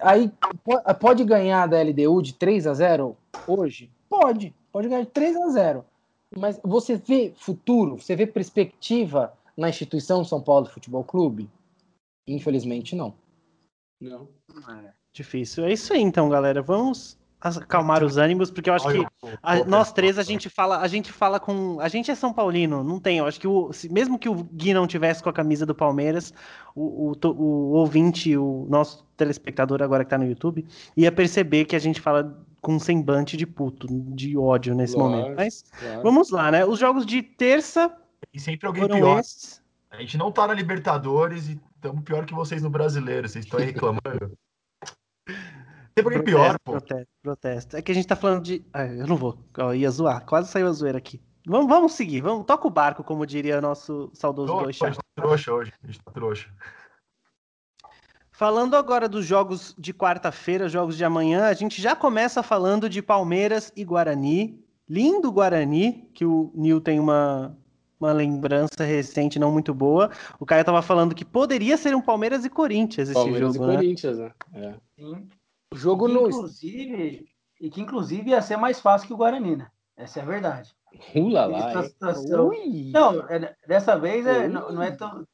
aí po- pode ganhar da LDU de 3 a 0 hoje? Pode, pode ganhar de 3 a 0 Mas você vê futuro, você vê perspectiva na instituição São Paulo Futebol Clube? Infelizmente, não. Não. Difícil. É isso aí, então, galera. Vamos acalmar os ânimos, porque eu acho que a- nós três a gente fala, a gente fala com, a gente é São Paulino, não tem. Eu acho que o, se- mesmo que o Gui não tivesse com a camisa do Palmeiras, o, o, o ouvinte, o nosso telespectador agora que tá no YouTube, ia perceber que a gente fala com um semblante de puto, de ódio nesse Claro, momento. Mas claro. vamos lá, né? Os jogos de terça E sempre alguém foram pior. esses. A gente não tá na Libertadores e estamos pior que vocês no Brasileiro. Vocês estão aí reclamando. Sempre alguém pior, pô. Protesto, protesto. É que a gente tá falando de. Ah, eu não vou. Ó, ia zoar. Quase saiu a zoeira aqui. Vamos, vamos seguir. Vamos, toca o barco, como diria nosso saudoso Tô- Boixá. A gente tá trouxa hoje. A gente tá trouxa. Falando agora dos jogos de quarta-feira, jogos de amanhã, a gente já começa falando de Palmeiras e Guarani. Lindo Guarani, que o Nil tem uma, uma lembrança recente não muito boa. O Caio tava falando que poderia ser um Palmeiras e Corinthians esse Palmeiras jogo, e né? Corinthians, né? É. Sim. O jogo que, no. inclusive, e que inclusive ia ser mais fácil que o Guarani, né? Essa é a verdade. Ula lá, Essa situação-! Não, é- dessa vez é, não, não é tão.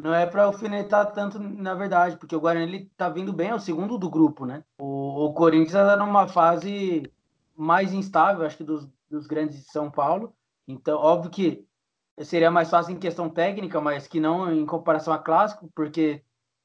Não é para alfinetar tanto, na verdade, porque o Guarani ele tá vindo bem, é o segundo do grupo, né? O, o Corinthians está numa fase mais instável, acho que dos, dos grandes de São Paulo. Então, óbvio que seria mais fácil em questão técnica, mas que não em comparação a clássico, porque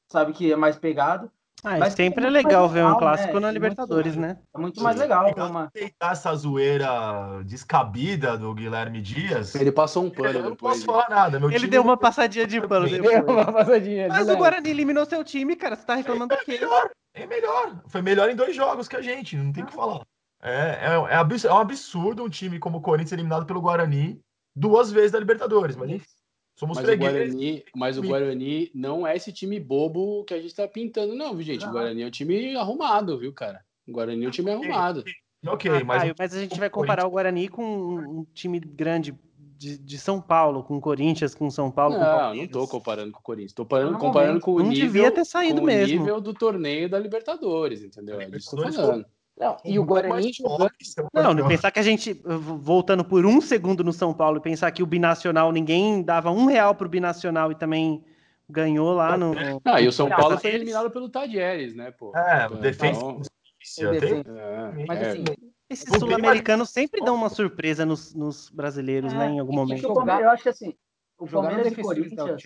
sabe que é mais pegado. Ah, Mas sempre é é legal ver um legal, clássico né? na Muito- Libertadores, né? É muito mais legal. Legal ter uma... aceitar essa zoeira descabida do Guilherme Dias. Ele passou um pano Eu não posso falar nada. Meu Ele time deu uma passadinha de pano depois. Deu uma passadinha. Mas o. Guarani eliminou seu time, cara. Você tá reclamando do quê? melhor. É melhor. Foi melhor em dois jogos que a gente. Não tem o que falar. É, é, é é um absurdo um time como o Corinthians eliminado pelo Guarani duas vezes da Libertadores. Mas enfim, somos Mas o. Guarani, mas o Guarani não é esse time bobo que a gente tá pintando, não, viu, gente? O Guarani é um time arrumado, viu, cara? O Guarani é um time arrumado. Ok, Ah, mas Caio, mas a gente vai comparar o Guarani com um time grande de, de São Paulo, com o Corinthians, com São Paulo. com o Não, não tô comparando com o Corinthians. Tô comparando, Não, comparando com o não nível, devia ter saído com o mesmo. nível do torneio da Libertadores, entendeu? É disso que eu tô falando. Não, e o Guarani jogando. Não, pensar que a gente, voltando por um segundo no São Paulo, e pensar que o Binacional, ninguém dava um real pro Binacional e também ganhou lá no. Ah, e o São Paulo foi eliminado pelo Tadieres, né, pô? É, Então, defesa então, é, Mas é, assim, Esses Não tem sul-americanos sempre dão uma surpresa nos, nos brasileiros, É, né? Em algum e momento. O eu acho que assim, o Palmeiras e del Corinthians.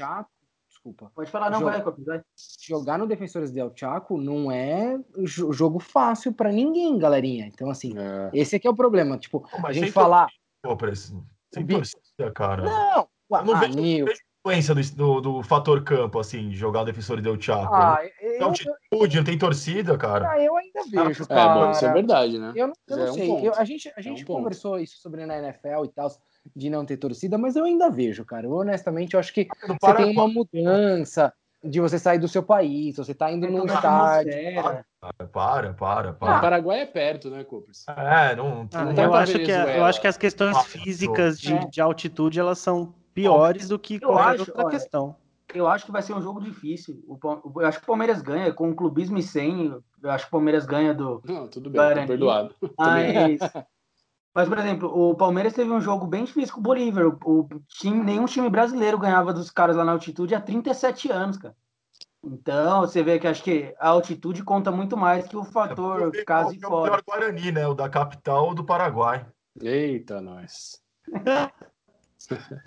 Desculpa. Pode falar, não, Jogo. vai. Jogar no Defensores del Chaco não é jo- jogo fácil pra ninguém, galerinha. Então, assim, é. esse aqui é o problema. Tipo, Pô, a gente falar. Pô, esse- Sem torcida, cara. Não, Eu não ah, vejo- Nil. influência do, do, do fator campo, assim, de jogar o defensor Del Chaco. Ah, Não eu, tem altitude, não tem torcida, cara. ah, eu ainda vejo, É, cara. bom, isso é verdade, né? Eu não, eu não é um sei. ponto. Eu- a gente, a gente um ponto. conversou isso sobre na NFL e tal, de não ter torcida, mas eu ainda vejo, cara. Eu, honestamente, eu acho que você Paraguai, tem uma mudança de você sair do seu país, você tá indo num estádio. para, para, O para. Paraguai é perto, né, Cooper? É, não. Ah, não tá eu, acho que, a- eu acho que as questões Ah, físicas de, É. de altitude elas são piores do que Eu qualquer acho, outra olha, questão. eu acho que vai ser um jogo difícil. O, eu acho que o Palmeiras ganha, com o clubismo e sem. Eu acho que o Palmeiras ganha do. Não, tudo bem, tô Guarani. perdoado. Mas, mas, por exemplo, o Palmeiras teve um jogo bem difícil com o Bolívar. O, time, nenhum time brasileiro ganhava dos caras lá na altitude há 37 anos, cara. Então, você vê que acho que a altitude conta muito mais que o fator Vamos ver casa qual e que é o fora. pior Guarani, né? O da capital do Paraguai. Eita, nós.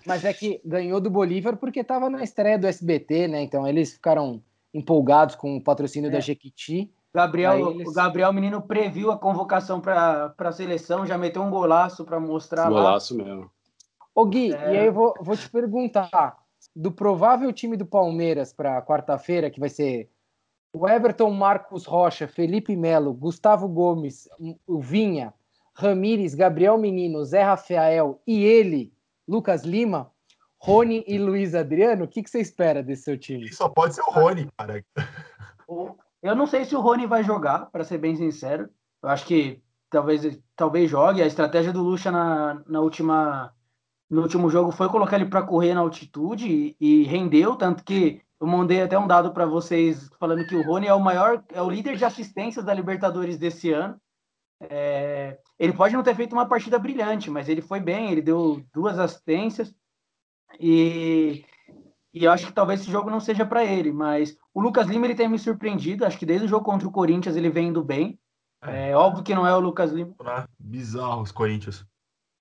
Mas é que ganhou do Bolívar porque estava na estreia do SBT, né? Então eles ficaram empolgados com o patrocínio É. da Jequiti. Gabriel, eles- O Gabriel Menino previu a convocação para a seleção, já meteu um golaço para mostrar lá. Golaço mesmo. Ô Gui, É. e aí eu vou, vou te perguntar, do provável time do Palmeiras para quarta-feira, que vai ser o Everton, Marcos Rocha, Felipe Melo, Gustavo Gomes, o Vinha, Ramires, Gabriel Menino, Zé Rafael e ele, Lucas Lima, Rony e Luiz Adriano, o que, que você espera desse seu time? Só pode ser o Rony, cara. Eu não sei se o Rony vai jogar, para ser bem sincero. Eu acho que talvez, talvez jogue. A estratégia do Lucha na, na última, no último jogo foi colocar ele para correr na altitude e, e rendeu, tanto que eu mandei até um dado para vocês falando que o Rony é o maior, é o líder de assistências da Libertadores desse ano. É, ele pode não ter feito uma partida brilhante, mas ele foi bem, ele deu duas assistências e e eu acho que talvez esse jogo não seja para ele, mas o Lucas Lima ele tem me surpreendido. Acho que desde o jogo contra o Corinthians ele vem indo bem. É óbvio que não é o Lucas Lima, Né? Bizarro os Corinthians.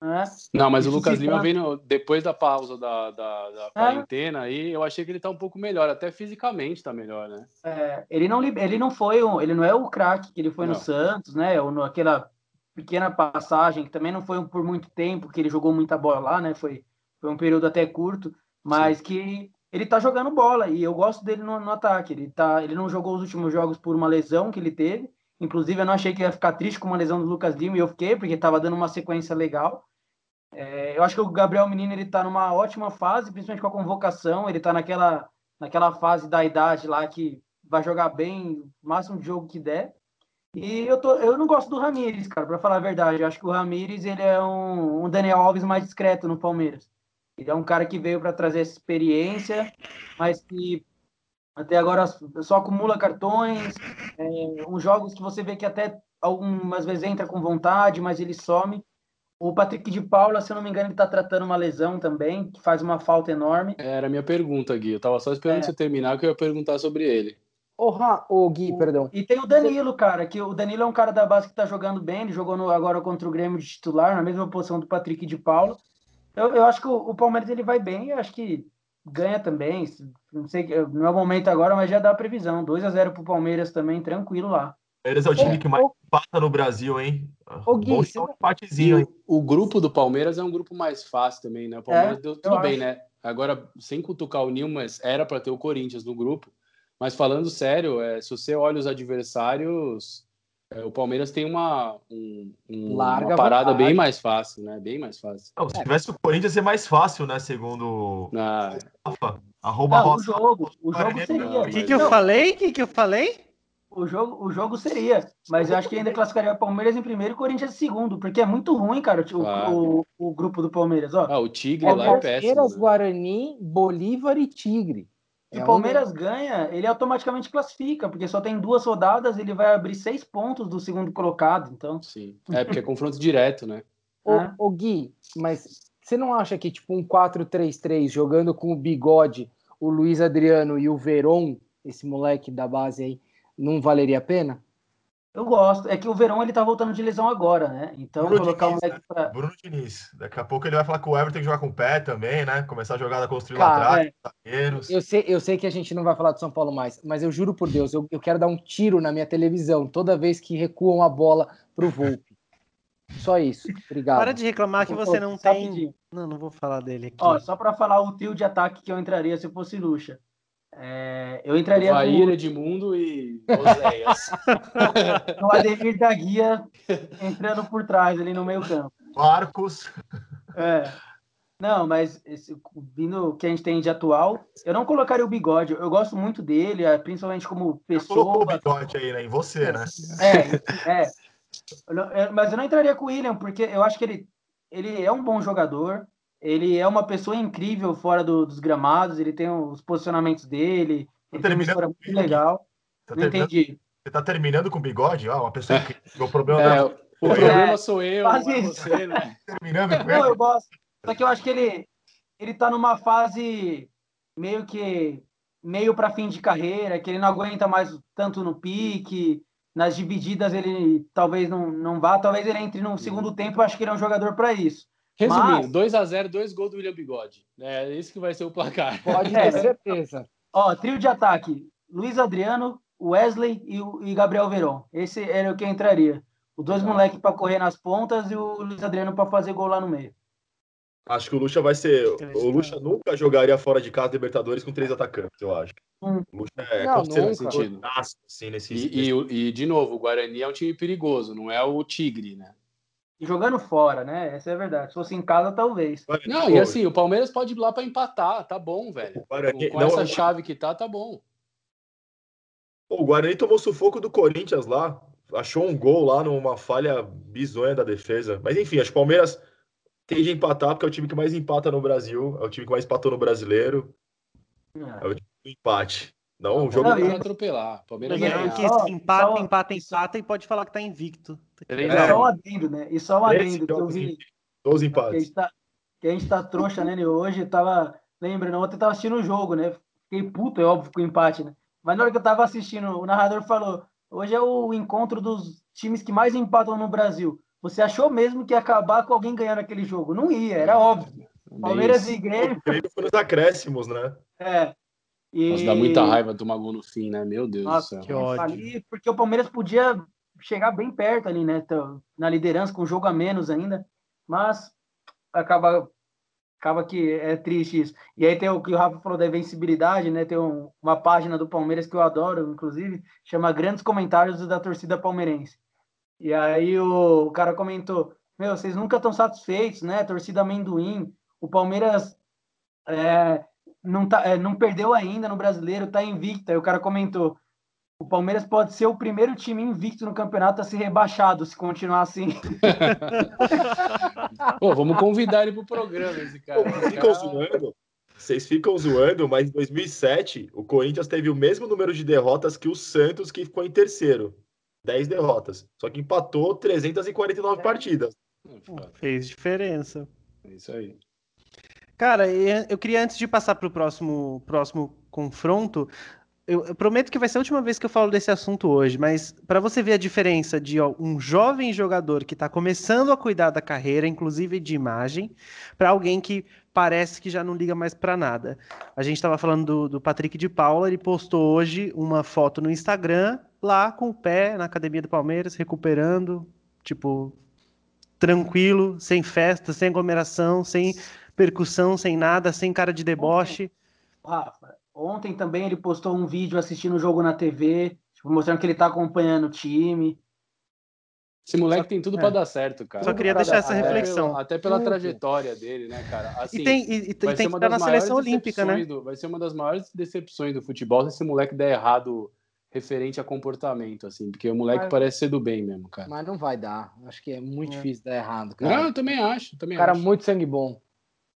né? Não, mas o Lucas Lima vem no- depois da pausa da, da, da quarentena aí, eu achei que ele tá um pouco melhor, até fisicamente tá melhor, né? É, ele não ele não foi um- ele não é o craque que ele foi no Não. Santos, né? Ou naquela pequena passagem que também não foi por muito tempo que ele jogou muita bola lá, né? Foi foi um período até curto, mas que ele tá jogando bola e eu gosto dele no, no ataque. Ele tá ele não jogou os últimos jogos por uma lesão que ele teve. Inclusive, eu não achei que ia ficar triste com uma lesão do Lucas Lima e eu fiquei, porque estava dando uma sequência legal. É, eu acho que o Gabriel Menino ele está numa ótima fase, principalmente com a convocação. Ele está naquela, naquela fase da idade lá que vai jogar bem, o máximo de jogo que der. E eu, tô, eu não gosto do Ramires, cara, para falar a verdade. Eu acho que o Ramires ele é um, um Daniel Alves mais discreto no Palmeiras. Ele é um cara que veio para trazer essa experiência, mas que até agora só acumula cartões, é, uns jogos que você vê que até algumas vezes entra com vontade, mas ele some. O Patrick de Paula, se eu não me engano, ele está tratando uma lesão também, que faz uma falta enorme. Era a minha pergunta, Gui. Eu tava só esperando É. você terminar que eu ia perguntar sobre ele. Ô, Ra- ô, Gui, perdão. E tem o Danilo, cara, que o Danilo é um cara da base que está jogando bem, ele jogou no- agora contra o Grêmio de titular, na mesma posição do Patrick de Paula. Eu, eu acho que o, o Palmeiras ele vai bem, eu acho que ganha também. Não sei, não é o momento agora, mas já dá a previsão. 2 a 0 pro Palmeiras também, tranquilo lá. Eles é o time que mais empata no Brasil, hein? Ô, Gui, Bom você um empatezinho, hein? o, o grupo do Palmeiras é um grupo mais fácil também, né? O Palmeiras deu tudo bem, acho. né? Agora, sem cutucar o Nil, mas era para ter o Corinthians no grupo. Mas falando sério, é, se você olha os adversários, é, o Palmeiras tem uma, um- um- Larga uma parada bem mais fácil, né? Bem mais fácil. Não, se tivesse o Corinthians, ia ser mais fácil, né? Segundo Na, o Rafa. Arroba Não, o Rosa. jogo, o jogo seria. O que, que eu Não, falei? O que, que eu falei? O jogo, o jogo seria, mas eu acho que ainda classificaria o Palmeiras em primeiro e o Corinthians em segundo, porque é muito ruim, cara, o, Claro. o, o grupo do Palmeiras, ó. ah, o Tigre lá é péssimo. Palmeiras, né? Guarani, Bolívar e Tigre. Se É o um- Palmeiras ganha, ele automaticamente classifica, porque só tem duas rodadas, ele vai abrir seis pontos do segundo colocado, então. Sim. É, porque é confronto direto, né? Ô, É. ô, Gui, mas você não acha que tipo um 4-3-3 jogando com o Bigode, o Luiz Adriano e o Veron, esse moleque da base aí, não valeria a pena? Eu gosto. É que o Verão ele tá voltando de lesão agora, né? Então Bruno colocar o Diniz, moleque pra. Bruno Diniz. Daqui a pouco ele vai falar que o Everton tem que jogar com o pé também, né? Começar a jogada construir Cara, lá atrás, é. zagueiros. Eu sei, eu sei que a gente não vai falar de São Paulo mais, mas eu juro por Deus, eu, eu quero dar um tiro na minha televisão toda vez que recuam a bola pro Volpe. Só isso. Obrigado. Para de reclamar que você não tem. Não, não vou falar dele aqui. Ó, só pra falar o trio de ataque que eu entraria se eu fosse Luxa. É, eu entraria Bahia, com Edmundo e Oséias. o Ademir da Guia entrando por trás ali no meio campo. Marcos. É. Não, mas esse, vindo o que a gente tem de atual, eu não colocaria o bigode. Eu gosto muito dele, é, principalmente como Colocou o pessoa. bigode aí, né? Em você, né? É, é. Eu não- é, Mas eu não entraria com o William, porque eu acho que ele, ele é um bom jogador. Ele é uma pessoa incrível fora do- dos gramados, ele tem os posicionamentos dele, ele tem uma terminando história muito legal. Tá Não entendi. Você tá terminando com bigode? Ah, uma pessoa que o problema É, tá o problema sou eu, não Faz é isso. você, né? terminando com ele. eu gosto. Só que eu acho que ele, ele tá numa fase meio que meio para fim de carreira, que ele não aguenta mais tanto no pique, nas divididas ele talvez não, não vá, talvez ele entre no segundo tempo, eu acho que ele é um jogador para isso. Resumindo, Mas- 2x0, dois gols do William Bigode. É isso que vai ser o placar. Pode É. ter certeza. Ó, trio de ataque: Luiz Adriano, Wesley e, o- e Gabriel Veron. Esse era o que entraria. Os dois moleques para correr nas pontas e o Luiz Adriano para fazer gol lá no meio. Acho que o Lucha vai ser. O Lucha nunca jogaria fora de casa Libertadores com três atacantes, eu acho. Hum. O Lucha é Não, considerado nunca. um jogaço, assim, nesse, E, e o- e, de novo, o Guarani é um time perigoso, não é o Tigre, né? E jogando fora, né? Essa é a verdade. Se fosse em casa, talvez. Não, e assim, o Palmeiras pode ir lá pra empatar, tá bom, velho. O Guarani- Com essa chave que tá, tá bom. O Guarani tomou sufoco do Corinthians lá. Achou um gol lá numa falha bizonha da defesa. Mas enfim, acho que o Palmeiras tem de empatar, porque é o time que mais empata no Brasil. É o time que mais empatou no brasileiro. É o time do empate. Não, o jogo. Não, e- vai atropelar. Palmeiras Não, vai é ganhar. que empata, só- empata, empata e pode falar que tá invicto. Três E a só um. um adendo, né? E só um adendo que eu vi. em 12 Que a empates. gente tá, que a gente tá trouxa, né? Hoje tava. Lembrando, ontem eu tava assistindo o jogo, né? Fiquei puto, é óbvio, com o empate, né? Mas na hora que eu tava assistindo, o narrador falou: hoje é o encontro dos times que mais empatam no Brasil. Você achou mesmo que ia acabar com alguém ganhando aquele jogo? Não ia, era óbvio. Palmeiras Bem e Grêmio. O Grêmio foi nos acréscimos, né? É. E... Nossa, dá muita raiva tomar gol no fim, né? Meu Deus Nossa, do que céu. ódio. ali, porque o Palmeiras podia chegar bem perto ali, né? tá- Na liderança, com um jogo a menos ainda. Mas acaba, acaba que é triste isso. E aí tem o que o Rafa falou da invencibilidade, né? Tem um- uma página do Palmeiras que eu adoro, inclusive, chama Grandes Comentários da Torcida Palmeirense. E aí o, o cara comentou: Meu, vocês nunca estão satisfeitos, né? Torcida amendoim. O Palmeiras é, não, tá, é, não perdeu ainda no brasileiro, tá invicto. Aí o cara comentou: o Palmeiras pode ser o primeiro time invicto no campeonato a ser rebaixado se continuar assim. Pô, vamos convidar ele pro programa, esse cara. Pô, Esse Vocês ficam cara- zoando. Vocês ficam zoando, mas em 2007 o Corinthians teve o mesmo número de derrotas que o Santos, que ficou em terceiro. 10 derrotas. Só que empatou 349 partidas. Fez diferença. É Isso aí. Cara, eu queria, antes de passar para o próximo, próximo confronto, eu, eu prometo que vai ser a última vez que eu falo desse assunto hoje, mas para você ver a diferença de ó, um jovem jogador que está começando a cuidar da carreira, inclusive de imagem, para alguém que parece que já não liga mais para nada. A gente estava falando do, do Patrick de Paula, ele postou hoje uma foto no Instagram, lá com o pé na academia do Palmeiras, recuperando, tipo, tranquilo, sem festa, sem aglomeração, sem percussão, sem nada, sem cara de deboche. Rafa, ontem também ele postou um vídeo assistindo o jogo na TV, tipo, mostrando que ele tá acompanhando o time. Esse moleque tem tudo é. pra dar certo, cara. Só queria deixar dar- essa até reflexão. Pela- até pela Tudo. trajetória dele, né, cara? Assim, e tem, e, e tem que estar das na seleção olímpica, né? do- vai ser uma das maiores decepções do futebol se esse moleque der errado referente a comportamento, assim, porque o moleque Mas- parece ser do bem mesmo, cara. Mas não vai dar. Acho que é muito É. difícil dar errado, Não, cara. eu também acho, também cara acho. muito sangue bom.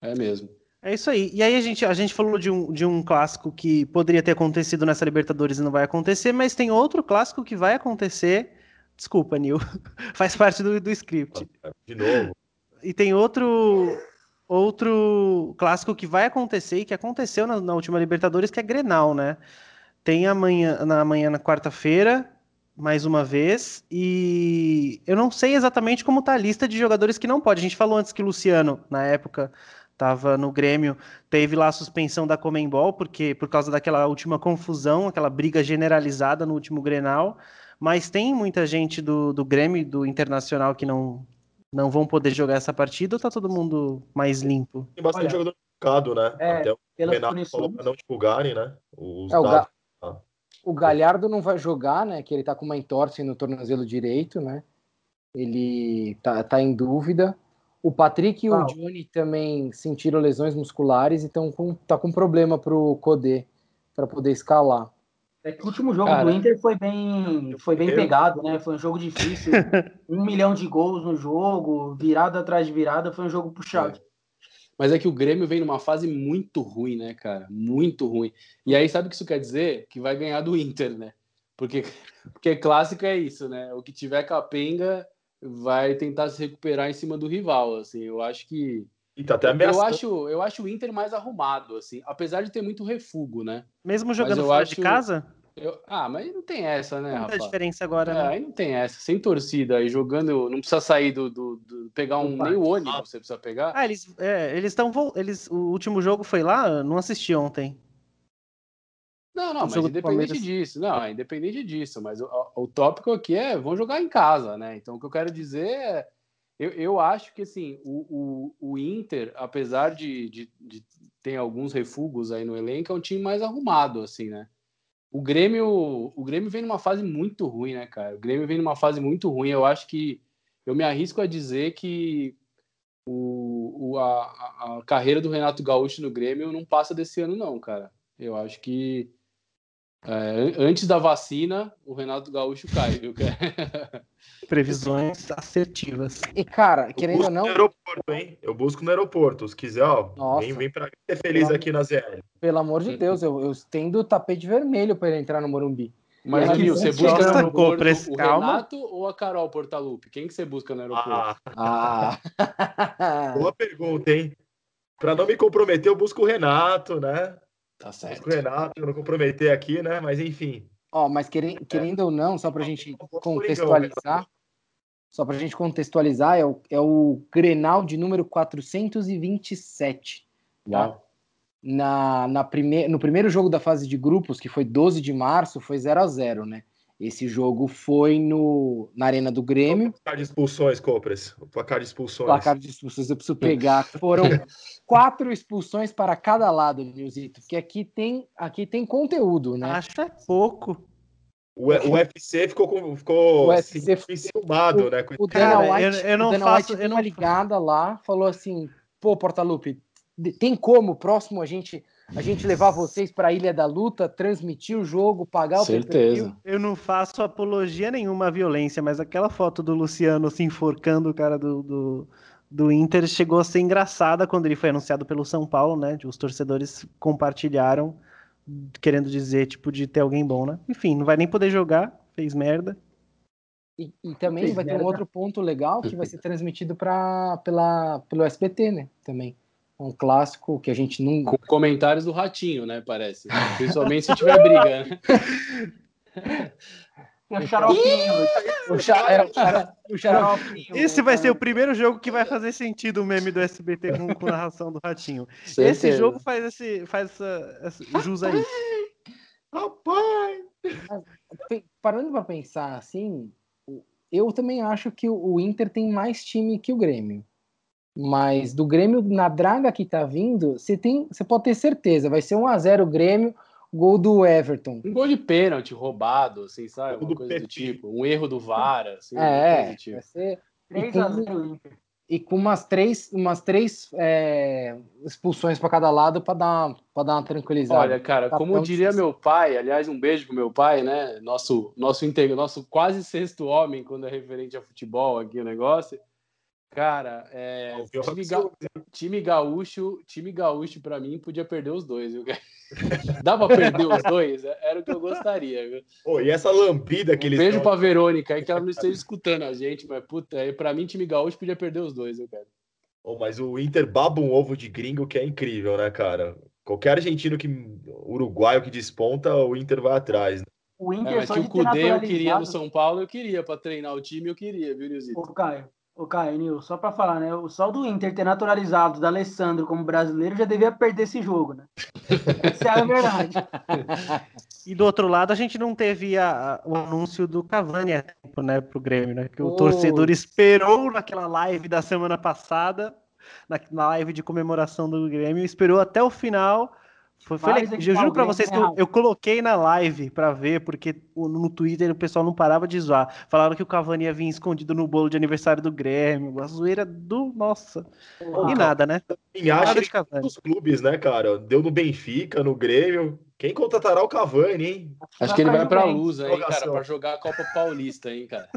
É mesmo. É isso aí. E aí a gente, a gente falou de um, de um clássico que poderia ter acontecido nessa Libertadores e não vai acontecer, mas tem outro clássico que vai acontecer. Desculpa, Nil. Faz parte do, do script. De novo. E tem outro outro clássico que vai acontecer e que aconteceu na, na última Libertadores, que é Grenal, né? Tem amanhã, na manhã, na quarta-feira, mais uma vez, e eu não sei exatamente como tá a lista de jogadores que não pode. A gente falou antes que o Luciano, na época, estava no Grêmio, teve lá a suspensão da Comembol, porque por causa daquela última confusão, aquela briga generalizada no último Grenal, mas tem muita gente do, do Grêmio, e do Internacional, que não, não vão poder jogar essa partida, ou tá todo mundo mais limpo? Tem bastante Olha, jogador machucado, né? é, Até o Renato falou punições. para não divulgarem, né? Os É, o, dados. Ga- o Galhardo não vai jogar, né? Que ele tá com uma entorse no tornozelo direito, né? Ele tá, tá em dúvida. O Patrick e o? Johnny também sentiram lesões musculares e estão com, tá com problema pro Codê para poder escalar. É que o último jogo Cara. do Inter foi bem, foi bem Eu- pegado, né? Foi um jogo difícil. um milhão de gols no jogo, virada atrás de virada, foi um jogo puxado. Mas é que o Grêmio vem numa fase muito ruim, né, cara? Muito ruim. E aí, sabe o que isso quer dizer? Que vai ganhar do Inter, né? Porque, porque clássico é isso, né? O que tiver capenga vai tentar se recuperar em cima do rival, assim. Eu acho que E tá até eu ameaçando. acho, eu acho o Inter mais arrumado, assim, apesar de ter muito refugo, né? Mesmo jogando eu fora de acho- casa? Eu- ah, mas não tem essa, né, Não Rafa? diferença agora, É, né? aí não tem essa. Sem torcida, aí jogando, não precisa sair do, do- do- pegar um nem o ônibus, você precisa pegar. Ah, eles é, eles estão eles o último jogo foi lá, não assisti ontem. Não, não, mas independente Palmeiras- disso, não, é independente disso, mas o, o tópico aqui é vão jogar em casa, né? Então o que eu quero dizer é, eu, eu acho que assim, o, o, o Inter, apesar de, de, de ter alguns refugos aí no elenco, é um time mais arrumado, assim, né? O Grêmio, o Grêmio vem numa fase muito ruim, né, cara? O Grêmio vem numa fase muito ruim. Eu acho que eu me arrisco a dizer que o, o- a- a carreira do Renato Gaúcho no Grêmio não passa desse ano, não, cara. Eu acho que é, an- antes da vacina, o Renato Gaúcho cai, viu? Previsões assertivas. E, cara, Eu querendo ou não, no aeroporto, hein? Eu busco no aeroporto. Se quiser, ó, Nossa. vem, vem pra ser feliz Pelo aqui na ZL. pelo amor de Deus, eu, eu estendo o tapete vermelho para ele entrar no Morumbi. Mas, Mas Nil, você busca no aeroporto o calma. Renato ou a Carol Portalupe? Quem que você busca no aeroporto? Ah, Ah, boa pergunta, hein? Pra não me comprometer, eu busco o Renato, né? Tá certo. O Renato, pra não comprometer aqui, né? Mas enfim. Ó, mas queren- querendo ou não, só para a gente contextualizar, só para a gente contextualizar, é o, é o Grenal de número 427. Uau. Na, na prime... No primeiro jogo da fase de grupos, que foi 12 de março, foi 0 a 0 né? Esse jogo foi no, na Arena do Grêmio. Placar de expulsões, Copres. O placar de expulsões. Placar de expulsões, eu preciso pegar. Foram quatro expulsões para cada lado, Nilzito, porque aqui tem, aqui tem conteúdo, né? Acho é pouco. O, o UFC ficou, com, ficou O UFC assim, ficou- enciumado, né? com O Cara, Dana White, eu- eu não o Dana faço- White eu deu não- uma ligada lá, falou assim: pô, Portalupe, tem como próximo a gente a gente levar vocês para a Ilha da Luta, transmitir o jogo, pagar o? Certeza. Eu não faço apologia nenhuma à violência, mas aquela foto do Luciano se enforcando o cara do, do, do Inter chegou a ser engraçada quando ele foi anunciado pelo São Paulo, né? Os torcedores compartilharam, querendo dizer, tipo, de ter alguém bom, né? Enfim, não vai nem poder jogar, fez merda. E, e também Fez vai ter um outro ponto legal que vai ser transmitido pra, pela, pelo SBT, né? Também. Um clássico que a gente não. Com comentários do Ratinho, né? Parece. Principalmente se tiver briga, né? O xaropinho. O, xa- é, o, xaropinho. Esse vai ser o primeiro jogo que vai fazer sentido o meme do SBT com, com narração do Ratinho. Esse Certeza. jogo faz esse faz essa, essa jus a isso. Rapaz! parando para pensar assim, eu também acho que o o Inter tem mais time que o Grêmio. Mas do Grêmio, na draga que tá vindo, você tem, você pode ter certeza, vai ser 1 a 0 o Grêmio, gol do Everton. Um gol de pênalti roubado, assim, sabe? Uma do coisa do tipo. Um erro do VAR, assim. É, coisa do tipo. vai ser 3 a 0 Inter. e com umas três, umas três é, expulsões para cada lado para dar, uma- pra dar uma tranquilizada. Olha, cara, Tá como diria difícil. meu pai, aliás, um beijo pro meu pai, né? Nosso, nosso, nosso quase sexto homem quando é referente a futebol aqui o negócio. Cara, é, Ouviu time, ga- time gaúcho, time gaúcho para mim podia perder os dois, viu? Dá pra perder os dois? Era o que eu gostaria, viu? Pô, e essa lambida que Um eles beijo dão- pra Verônica aí, que ela não esteja escutando a gente, mas puta, aí pra mim, time gaúcho podia perder os dois, eu quero. Pô, mas o Inter baba um ovo de gringo que é incrível, né, cara? Qualquer argentino que. uruguaio que desponta, o Inter vai atrás. né? O É, Inter mas só que de o Cudê eu queria no São Paulo, eu queria pra treinar o time, eu queria, viu, Nilzito? Ô, Caio, ô, Caio, Nil, só pra falar, né? O só do Inter ter naturalizado o Alessandro como brasileiro já devia perder esse jogo, né? Essa é a verdade. E do outro lado, a gente não teve a- a- o anúncio do Cavani a tempo, né, pro Grêmio, né? Que o Pô. torcedor esperou naquela live da semana passada, na, na live de comemoração do Grêmio, esperou até o final. Foi, foi Mas legal. Eu juro pra vocês que né, eu, eu coloquei na live pra ver, porque no Twitter o pessoal não parava de zoar. Falaram que o Cavani ia vir escondido no bolo de aniversário do Grêmio, a zoeira do. Nossa. E nada, né? Quem acha Nada de Cavani. dos clubes, né, cara? Deu no Benfica, no Grêmio. Quem contratará o Cavani, hein? Acho que ele vai pra bem. luz aí, cara, pra jogar a Copa Paulista, hein, cara.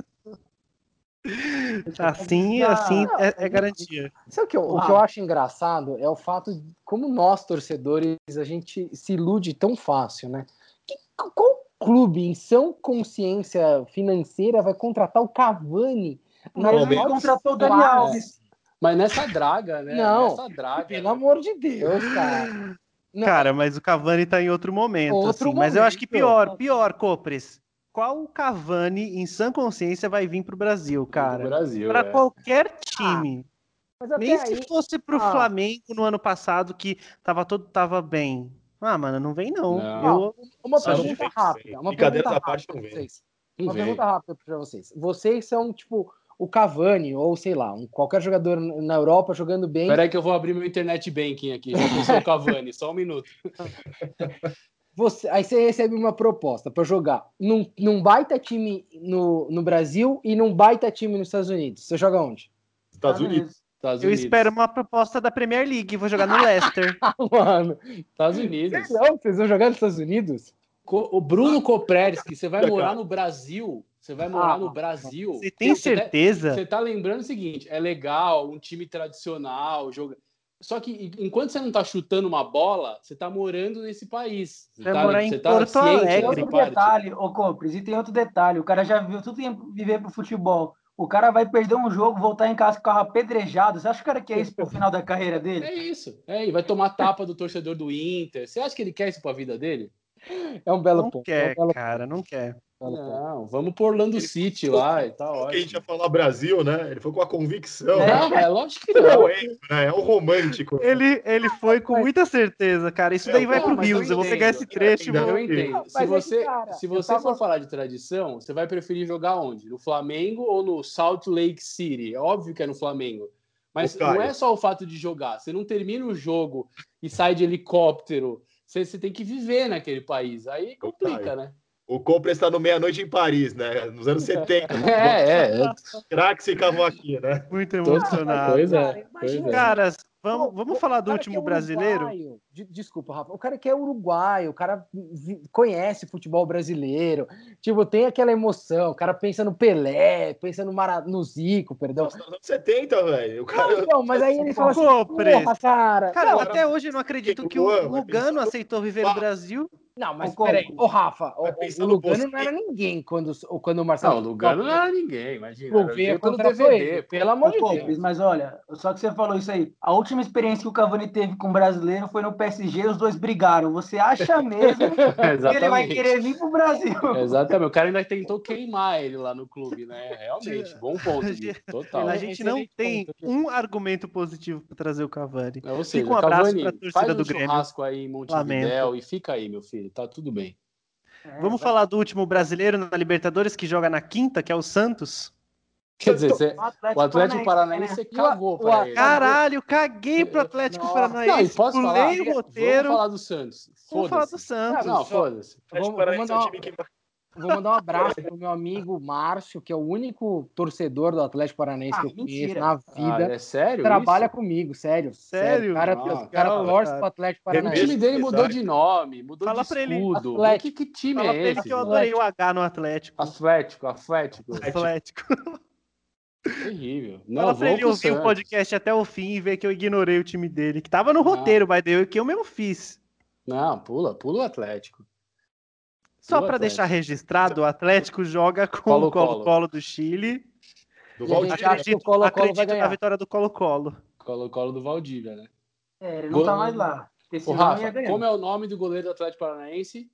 Assim, Ah, assim não, é, é garantia. Sabe o que, eu, o que eu acho engraçado é o fato de como nós, torcedores, a gente se ilude tão fácil, né? Que, qual clube em sã consciência financeira vai contratar o Cavani? Mas ele contratou o Dani. Alves. Mas nessa draga, né? Não, Nessa draga. Pelo né? amor de Deus, cara. Não, Cara, mas o Cavani tá em outro momento, Outro assim. Mas eu acho que momento. pior, pior, Copres. Qual Cavani, em sã consciência, vai vir pro Brasil, Do cara? Brasil. Pra é. qualquer time. mas até Nem aí, se fosse pro Ah. Flamengo no ano passado, que tava todo tava bem. Ah, mano, não vem não. Não. Eu, uma Só pergunta rápida. Uma pergunta rápida vem. vocês. Não Uma vem. pergunta rápida para vocês. Vocês são, tipo, o Cavani, ou sei lá, um, qualquer jogador na Europa jogando bem. Peraí que eu vou abrir meu internet banking aqui. Já pensou o Cavani, só um minuto. Você, aí você recebe uma proposta para jogar num, num baita time no, no Brasil e num baita time nos Estados Unidos. Você joga onde? Estados Unidos. Estados eu Unidos. espero uma proposta da Premier League. Vou jogar no Leicester. Ah, mano. Estados Unidos. Não, vocês vão jogar nos Estados Unidos? O Bruno Kopreski, você vai morar no Brasil. Você vai morar Ah, no Brasil. Você tem Você tá- certeza? Você tá lembrando o seguinte: é legal, um time tradicional, joga. Só que en- enquanto você não tá chutando uma bola, você tá morando nesse país. Você tá, morar em você tá Porto Alegre. Tem outro detalhe, ô Compres, e tem outro detalhe. O cara já viu tudo em viver pro futebol. O cara vai perder um jogo, voltar em casa com o carro apedrejado. Você acha que o cara quer isso pro final da carreira dele? É isso. É, e vai tomar tapa do torcedor do Inter. Você acha que ele quer isso pra vida dele? É um belo Não ponto. quer, é um belo cara, não quer. Não, vamos pro Orlando City lá e tá Falou que a gente ia falar Brasil, né? Ele foi com a convicção. É. Não, é lógico que Não, não. é, né? é um romântico. Ele, ele foi com muita certeza, cara. Isso daí vai Não, pro mas eu vou pegar esse trecho e Não. Eu entendo. Não, Se é você, cara, se você tava- for falar de tradição, você vai preferir jogar onde? No Flamengo ou no Salt Lake City? É óbvio que é no Flamengo. Mas não é só o fato de jogar. Você não termina o jogo e sai de helicóptero. Você, você tem que viver naquele país. Aí complica, né? O Compra está no meia-noite em Paris, né? Nos anos 70. É, é. Craques ficavam aqui, né? Muito emocionado. coisa. Cara, Pois imagina, é. Caras, vamos, vamos o falar do cara último é brasileiro? uruguaio- Desculpa, Rafa. O cara que é uruguaio, o cara conhece futebol brasileiro. Tipo, tem aquela emoção. O cara pensa no Pelé, pensa no, Mara... no Zico, perdão. Nossa, nos anos 70, velho. O Não, cara. então, mas aí ele fala assim, porra, cara. Cara, não, até hoje eu não acredito que o Lugano aceitou viver no Brasil. Não, mas peraí. Ô, Rafa, o, o, Lugano não era ninguém quando, quando o Marcelo... Não, o Lugano não era ninguém, imagina. O Era- Veia contratou DVD. ele, pelo amor de Deus. Compres, mas olha, só que você falou isso aí. A última experiência que o Cavani teve com o brasileiro foi no PSG, os dois brigaram. Você acha mesmo que ele vai querer vir pro Brasil? Exatamente. O cara ainda tentou queimar ele lá no clube, né? Realmente, bom ponto. Total. A É, gente não excelente tem ponto. um argumento positivo para trazer o Cavani. É, Ou seja, Fica um abraço Cavani, pra torcida faz um do Grêmio. churrasco aí em Montevidéu e fica aí, meu filho. Tá tudo bem. É, Vamos falar do último brasileiro na Libertadores que joga na quinta, que é o Santos. Quer dizer, você- O o Atlético Paranaense né? cagou o- pra o- ele. Caralho, caguei pro Atlético Nossa. Não, Paranaense. posso falar? O roteiro. Vamos falar do Santos. Vamos falar do. Santos. Não, foda-se. Vou Paranaense é uma- time que vou mandar um abraço pro meu amigo Márcio, que é o único torcedor do Atlético Paranaense Ah, que eu conheço mentira. na Ah, vida. é sério? trabalha isso? comigo, sério. Sério? O cara, Ah, o cara calma, torce cara. pro Atlético O Paranaense. time dele mudou de nome, mudou Fala de pra ele, escudo. Atlético. Que, que time Fala é pra ele esse? que eu adorei o H no Atlético. Atlético, Atlético. Atlético. Terrível. Não, Fala pra ele ouvir o podcast até o fim e ver que eu ignorei o time dele, que tava no roteiro, vai deu que eu mesmo fiz. Não, pula, pula o Atlético. Só Atlético. deixar registrado, o Atlético joga com Colo-Colo. o Colo-Colo do Chile. do E a gente Valdir. acha que o Colo-Colo vai acredito na vitória do Colo-Colo. Colo-Colo do Valdívia, né? É, ele não tá Gol- mais lá. Esse ia Rafa, como é o nome do goleiro do Atlético Paranaense?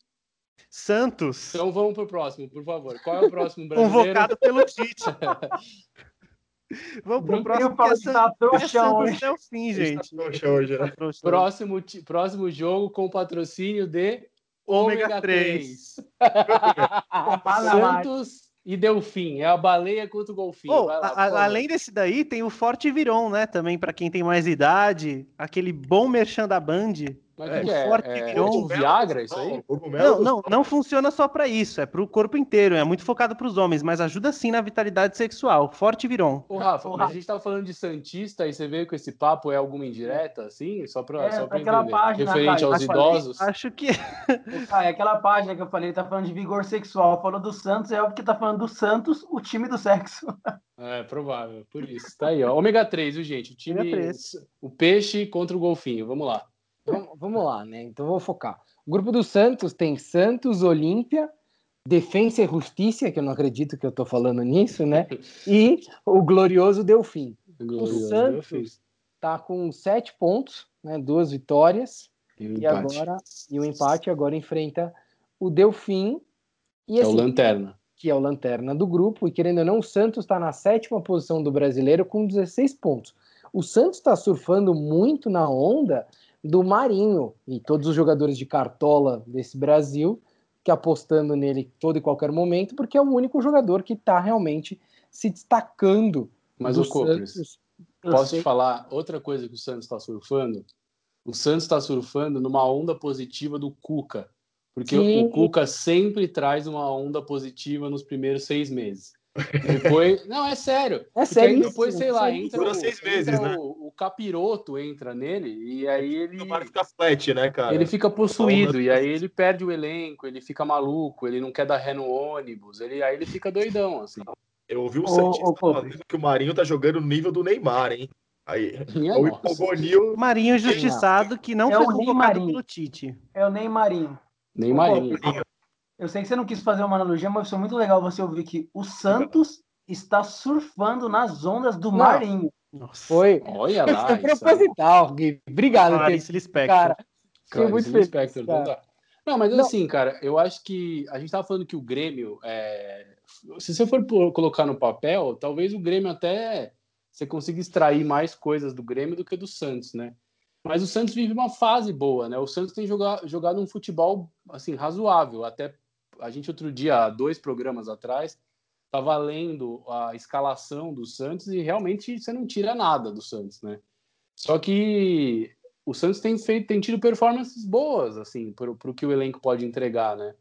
Santos, Então vamos pro próximo, por favor. Qual é o próximo brasileiro? convocado pelo Tite. Vamos pro próximo, é falar que San- tá é trouxão Santos hoje. até o fim, gente. Poxa, hoje, né? Trouxa. Próximo, ti- próximo jogo com patrocínio de Ômega Ômega 3. 3. Tomar na laje. Santos e Delfim. É a baleia contra o golfinho. Oh, Vai lá, a- além desse daí, tem o Forte Viron, né? Também pra quem tem mais idade. Aquele bom merchan da Band. Mas É, o que, é? forte É, virou um Viagra, isso aí? Não, Não, não, funciona só pra isso. É pro corpo inteiro. É muito focado pros homens, mas ajuda sim na vitalidade sexual. Forte Viron. Ô, Rafa, Ô, Rafa. a gente tava falando de Santista e você veio com esse papo, é alguma indireta, assim? Só pra, É, só pra aquela entender. página, Referente Caio, aos idosos. Acho que. Ah, é aquela página que eu falei, tá falando de vigor sexual. Falou do Santos, é óbvio que tá falando do Santos, o time do sexo. É provável, por isso. Tá aí, ó. Ômega 3, viu, gente? O time. Ômega 3. O peixe contra o golfinho. Vamos lá. Vamos, vamos lá, né? Então vou focar. O grupo do Santos tem Santos, Olímpia, Defensa e Justiça, que eu não acredito que eu tô falando nisso, né? E o glorioso Delfim. Glorioso Santos Delfim. Tá com sete pontos, né? Duas vitórias. E o E agora e o empate agora enfrenta o Delfim e É o assim, Lanterna. que é o lanterna do grupo e querendo ou não o Santos está na sétima posição do brasileiro com 16 pontos. O Santos está surfando muito na onda do Marinho e todos os jogadores de cartola desse Brasil que apostando nele todo e qualquer momento porque é o único jogador que está realmente se destacando. Mas o Copres, posso te falar outra coisa que o Santos está surfando? O Santos está surfando numa onda positiva do Cuca. Porque Sim. o Cuca sempre traz uma onda positiva nos primeiros seis meses. Depois. Não, é sério. É Porque aí sério. depois, sei lá, entra, Dura o, seis meses, entra né? o, o capiroto entra nele e aí ele, O Mário fica flat, né, cara? ele fica possuído e aí ele perde o elenco, ele fica maluco, ele não quer dar ré no ônibus, ele, aí ele fica doidão, assim. Eu ouvi o Ô, Santista ô, falando que o Marinho tá jogando no nível do Neymar, hein? Aí, Minha o nossa. Hipogonil Marinho injustiçado que não É foi o convocado pelo Tite. É o Neymarinho. Neymarinho. Eu sei que você não quis fazer uma analogia, mas foi muito legal você ouvir que o Santos está surfando nas ondas do Não. Marinho. Nossa. Foi, Olha foi lá. isso é- proposital, Gui. Obrigado, Clarice Lispector. cara. Cara, muito Clarice feliz, Lispector, cara. Não, mas Não. assim, cara, eu acho que a gente tava falando que o Grêmio, é, se você for colocar no papel, talvez o Grêmio até você consiga extrair mais coisas do Grêmio do que do Santos, né? Mas o Santos vive uma fase boa, né? O Santos tem joga- jogado um futebol assim razoável. Até a gente outro dia, há dois programas atrás, estava lendo a escalação do Santos e realmente você não tira nada do Santos, né? Só que o Santos tem feito, tem tido performances boas, assim, para o que o elenco pode entregar, né?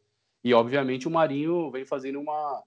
E obviamente o Marinho vem fazendo uma,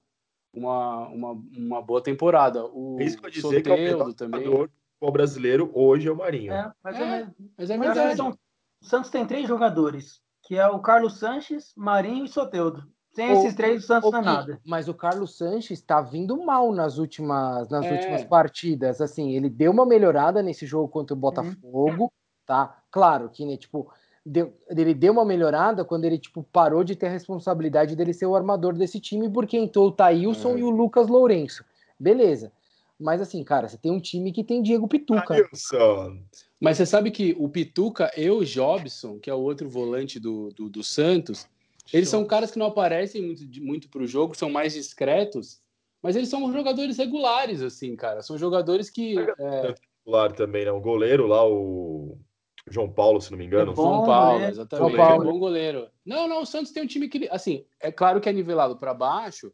uma, uma, uma boa temporada. O é isso que eu dizer que é o melhor Soteldo também. jogador do futebol brasileiro hoje é o Marinho. É, mas é, É. Mas é verdade. são- o Santos tem três jogadores, que é o Carlos Sanches, Marinho e Soteudo. Sem O- esses três, o Santos não é nada. Mas o Carlos Sanches está vindo mal nas últimas, nas É. últimas partidas. Assim, ele deu uma melhorada nesse jogo contra o Botafogo, tá? Claro que, né, tipo, deu- ele deu uma melhorada quando ele, tipo, parou de ter a responsabilidade dele ser o armador desse time, porque entrou o Thailson Uhum. e o Lucas Lourenço. Beleza. Mas assim, cara, você tem um time que tem Diego Pituca. Wilson. Mas você sabe que o Pituca e o Jobson, que é o outro volante do, do, do Santos, eles são caras que não aparecem muito, muito pro jogo, são mais discretos, mas eles são jogadores regulares, assim, cara. São jogadores que. é, Titular também, né? O goleiro lá, o João Paulo, se não me engano. É bom. João Paulo, goleiro. exatamente. João Paulo. É bom goleiro. Não, não, o Santos tem um time que. Assim, é claro que é nivelado para baixo,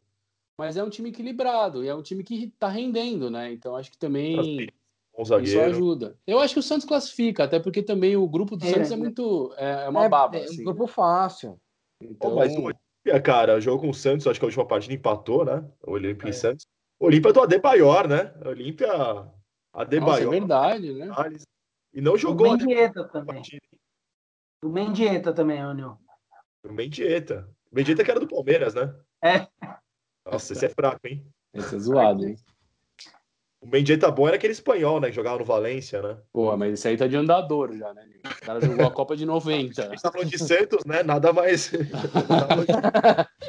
mas é um time equilibrado e é um time que tá rendendo, né? Então acho que também. Bom Isso zagueiro. ajuda. Eu acho que o Santos classifica, até porque também o grupo do É, Santos é né? muito. É, é uma É, baba. é assim, um grupo fácil. Então, Pô, mas o Olímpia, cara, jogou com o Santos, acho que a última partida empatou, né? O Olímpia É. e Santos. O Olímpia do Adebayor, né? O Olímpia, nossa, é Adebayor. verdade, né? e não O jogou a Mendieta também. O Mendieta também, Anil. O Mendieta. O Mendieta que era do Palmeiras, né? É. Nossa, esse é fraco, hein? Esse é zoado, hein? O Mendieta bom era aquele espanhol, né? Que jogava no Valência, né? Pô, mas esse aí tá de andador já, né? O cara jogou a Copa de A 90. gente tá falando de Santos, né? Nada mais.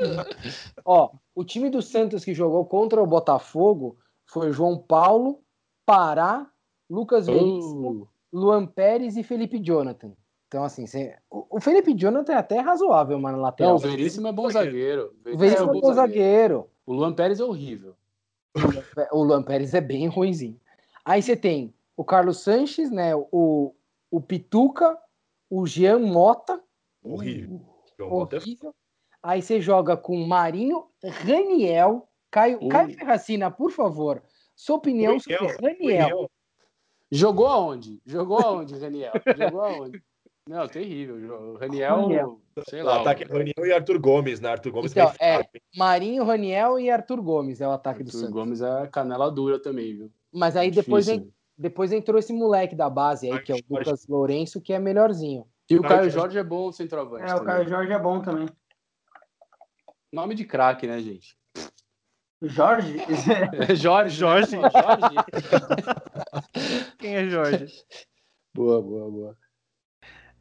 Ó, o time do Santos que jogou contra o Botafogo foi João Paulo, Pará, Lucas Veríssimo, Uh, Luan Pérez e Felipe Jonathan. Então, assim, cê- o Felipe Jonathan é até razoável, mano, na não, lateral. o Veríssimo é bom zagueiro. o Veríssimo é bom zagueiro. O Luan Pérez é horrível. O Luan Pérez é bem ruimzinho. Aí você tem o Carlos Sanches, né? O, o Pituca, o Jean Mota, Horrível. Mota é horrível. Aí você joga com Marinho, Raniel, Caio, Ui. Caio Ferracina, por favor. Sua opinião sobre Raniel. Raniel. Jogou aonde? Jogou aonde, Raniel? Jogou aonde? Não, terrível. O Raniel, Raniel. sei O lá. ataque é Raniel e Arthur Gomes, né? Arthur Gomes Então, é, fraco? Marinho, Raniel e Arthur Gomes é o ataque do Arthur Santos. Gomes é canela dura também, viu? Mas aí depois, en- depois entrou esse moleque da base aí, que é o Jorge. Lucas Lourenço, que é melhorzinho. E o Caio Caio Jorge. Jorge é bom centroavante. É, o também. Caio Jorge é bom também. Nome de craque, né, gente? Jorge? É Jorge. Jorge. né? Jorge. Quem é Jorge? boa, boa, boa.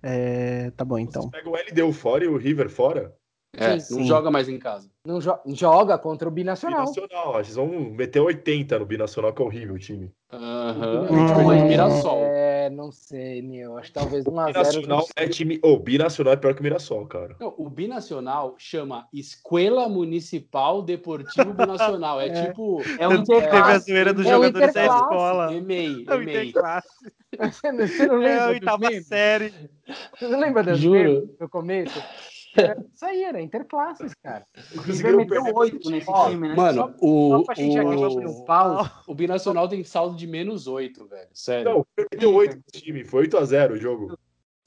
É, tá bom, então. Você pega o LDU fora e o River fora. É, Sim, não sim. joga mais em casa. Não jo- joga contra o Binacional. Binacional, ó, vocês vão meter 80 no Binacional, que é horrível o time. Aham. Hum. A gente perdeu de Mirassol. É, não sei, meu. Acho que talvez 1x0. Binacional é time. Ô, Binacional é pior que o Mirassol, cara. Não, o Binacional chama Escola Municipal Deportivo Binacional. É, É. tipo. É um Teve a zoeira dos É o jogadores da escola. EMEI, É o EMEI. Interclasse. Você não, você não É a oitava série. Você não lembra das Juro. no começo? É, Isso aí era interclasses, cara. O River meteu oito nesse Ó, time, né? Mano, Só o, pra gente o, o Binacional tem saldo de menos 8, velho. Sério. Não, o River meteu 8 no time. Foi 8x0 o jogo.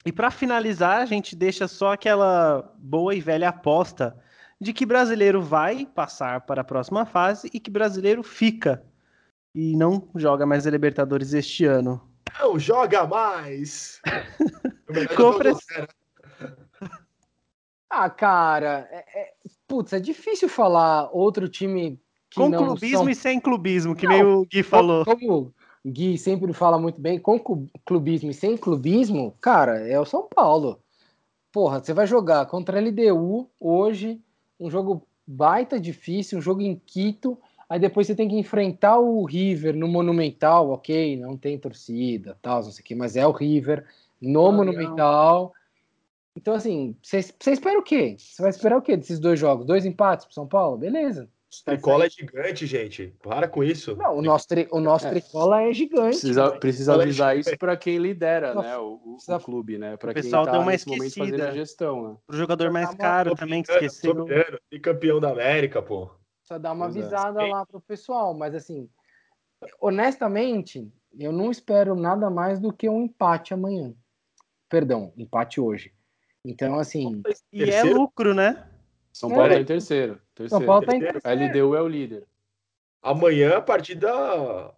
E pra finalizar, a gente deixa só aquela boa e velha aposta de que brasileiro vai passar para a próxima fase e que brasileiro fica e não joga mais a Libertadores este ano. Não, joga mais! Compre- era- Ah, cara, é, é- putz, é difícil falar outro time que Com não clubismo são... e sem clubismo, que Não, meio o Gui falou. Como o Gui sempre fala muito bem, com clubismo e sem clubismo, cara, é o São Paulo. Porra, você vai jogar contra a LDU hoje, um jogo baita difícil, um jogo em Quito, aí depois você tem que enfrentar o River no Monumental, ok, não tem torcida, tal, não sei o que, mas é o River no Padrão. Monumental. Então, assim, você espera o quê? Você vai esperar o quê desses dois jogos? Dois empates pro São Paulo? Beleza. Tricola é gigante, gente. Para com isso. Não, o nosso, tri- o nosso É. tricola é gigante. Precisa, precisa Olha, avisar isso para quem lidera, Nossa, né? O, o- precisa- o clube, né? Para O quem pessoal tá uma nesse momento fazendo a gestão, né? O jogador mais Tá caro também, que esqueceu. E campeão da América, pô. Só dar uma é. avisada lá pro pessoal, mas assim, honestamente, eu não espero nada mais do que um empate amanhã. Perdão, empate hoje. Então, assim, E é Terceiro? lucro, né? São Paulo É. tá em terceiro. terceiro. São Paulo tá em terceiro. A. LDU é o líder. Amanhã, a partida.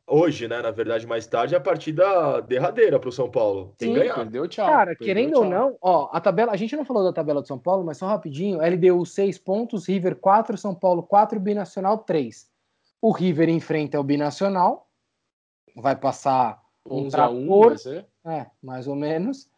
Hoje, né? Na verdade, mais tarde, a partida derradeira pro São Paulo. Tem Sim. que ganhar. Perdeu, tchau. Cara, Perdeu, querendo ou tchau. não, ó, a tabela, a gente não falou da tabela do São Paulo, mas só rapidinho, LDU 6 pontos, River 4, São Paulo 4, Binacional 3. O River enfrenta o Binacional, vai passar um 11 a 1 trator, vai ser? É, mais ou menos.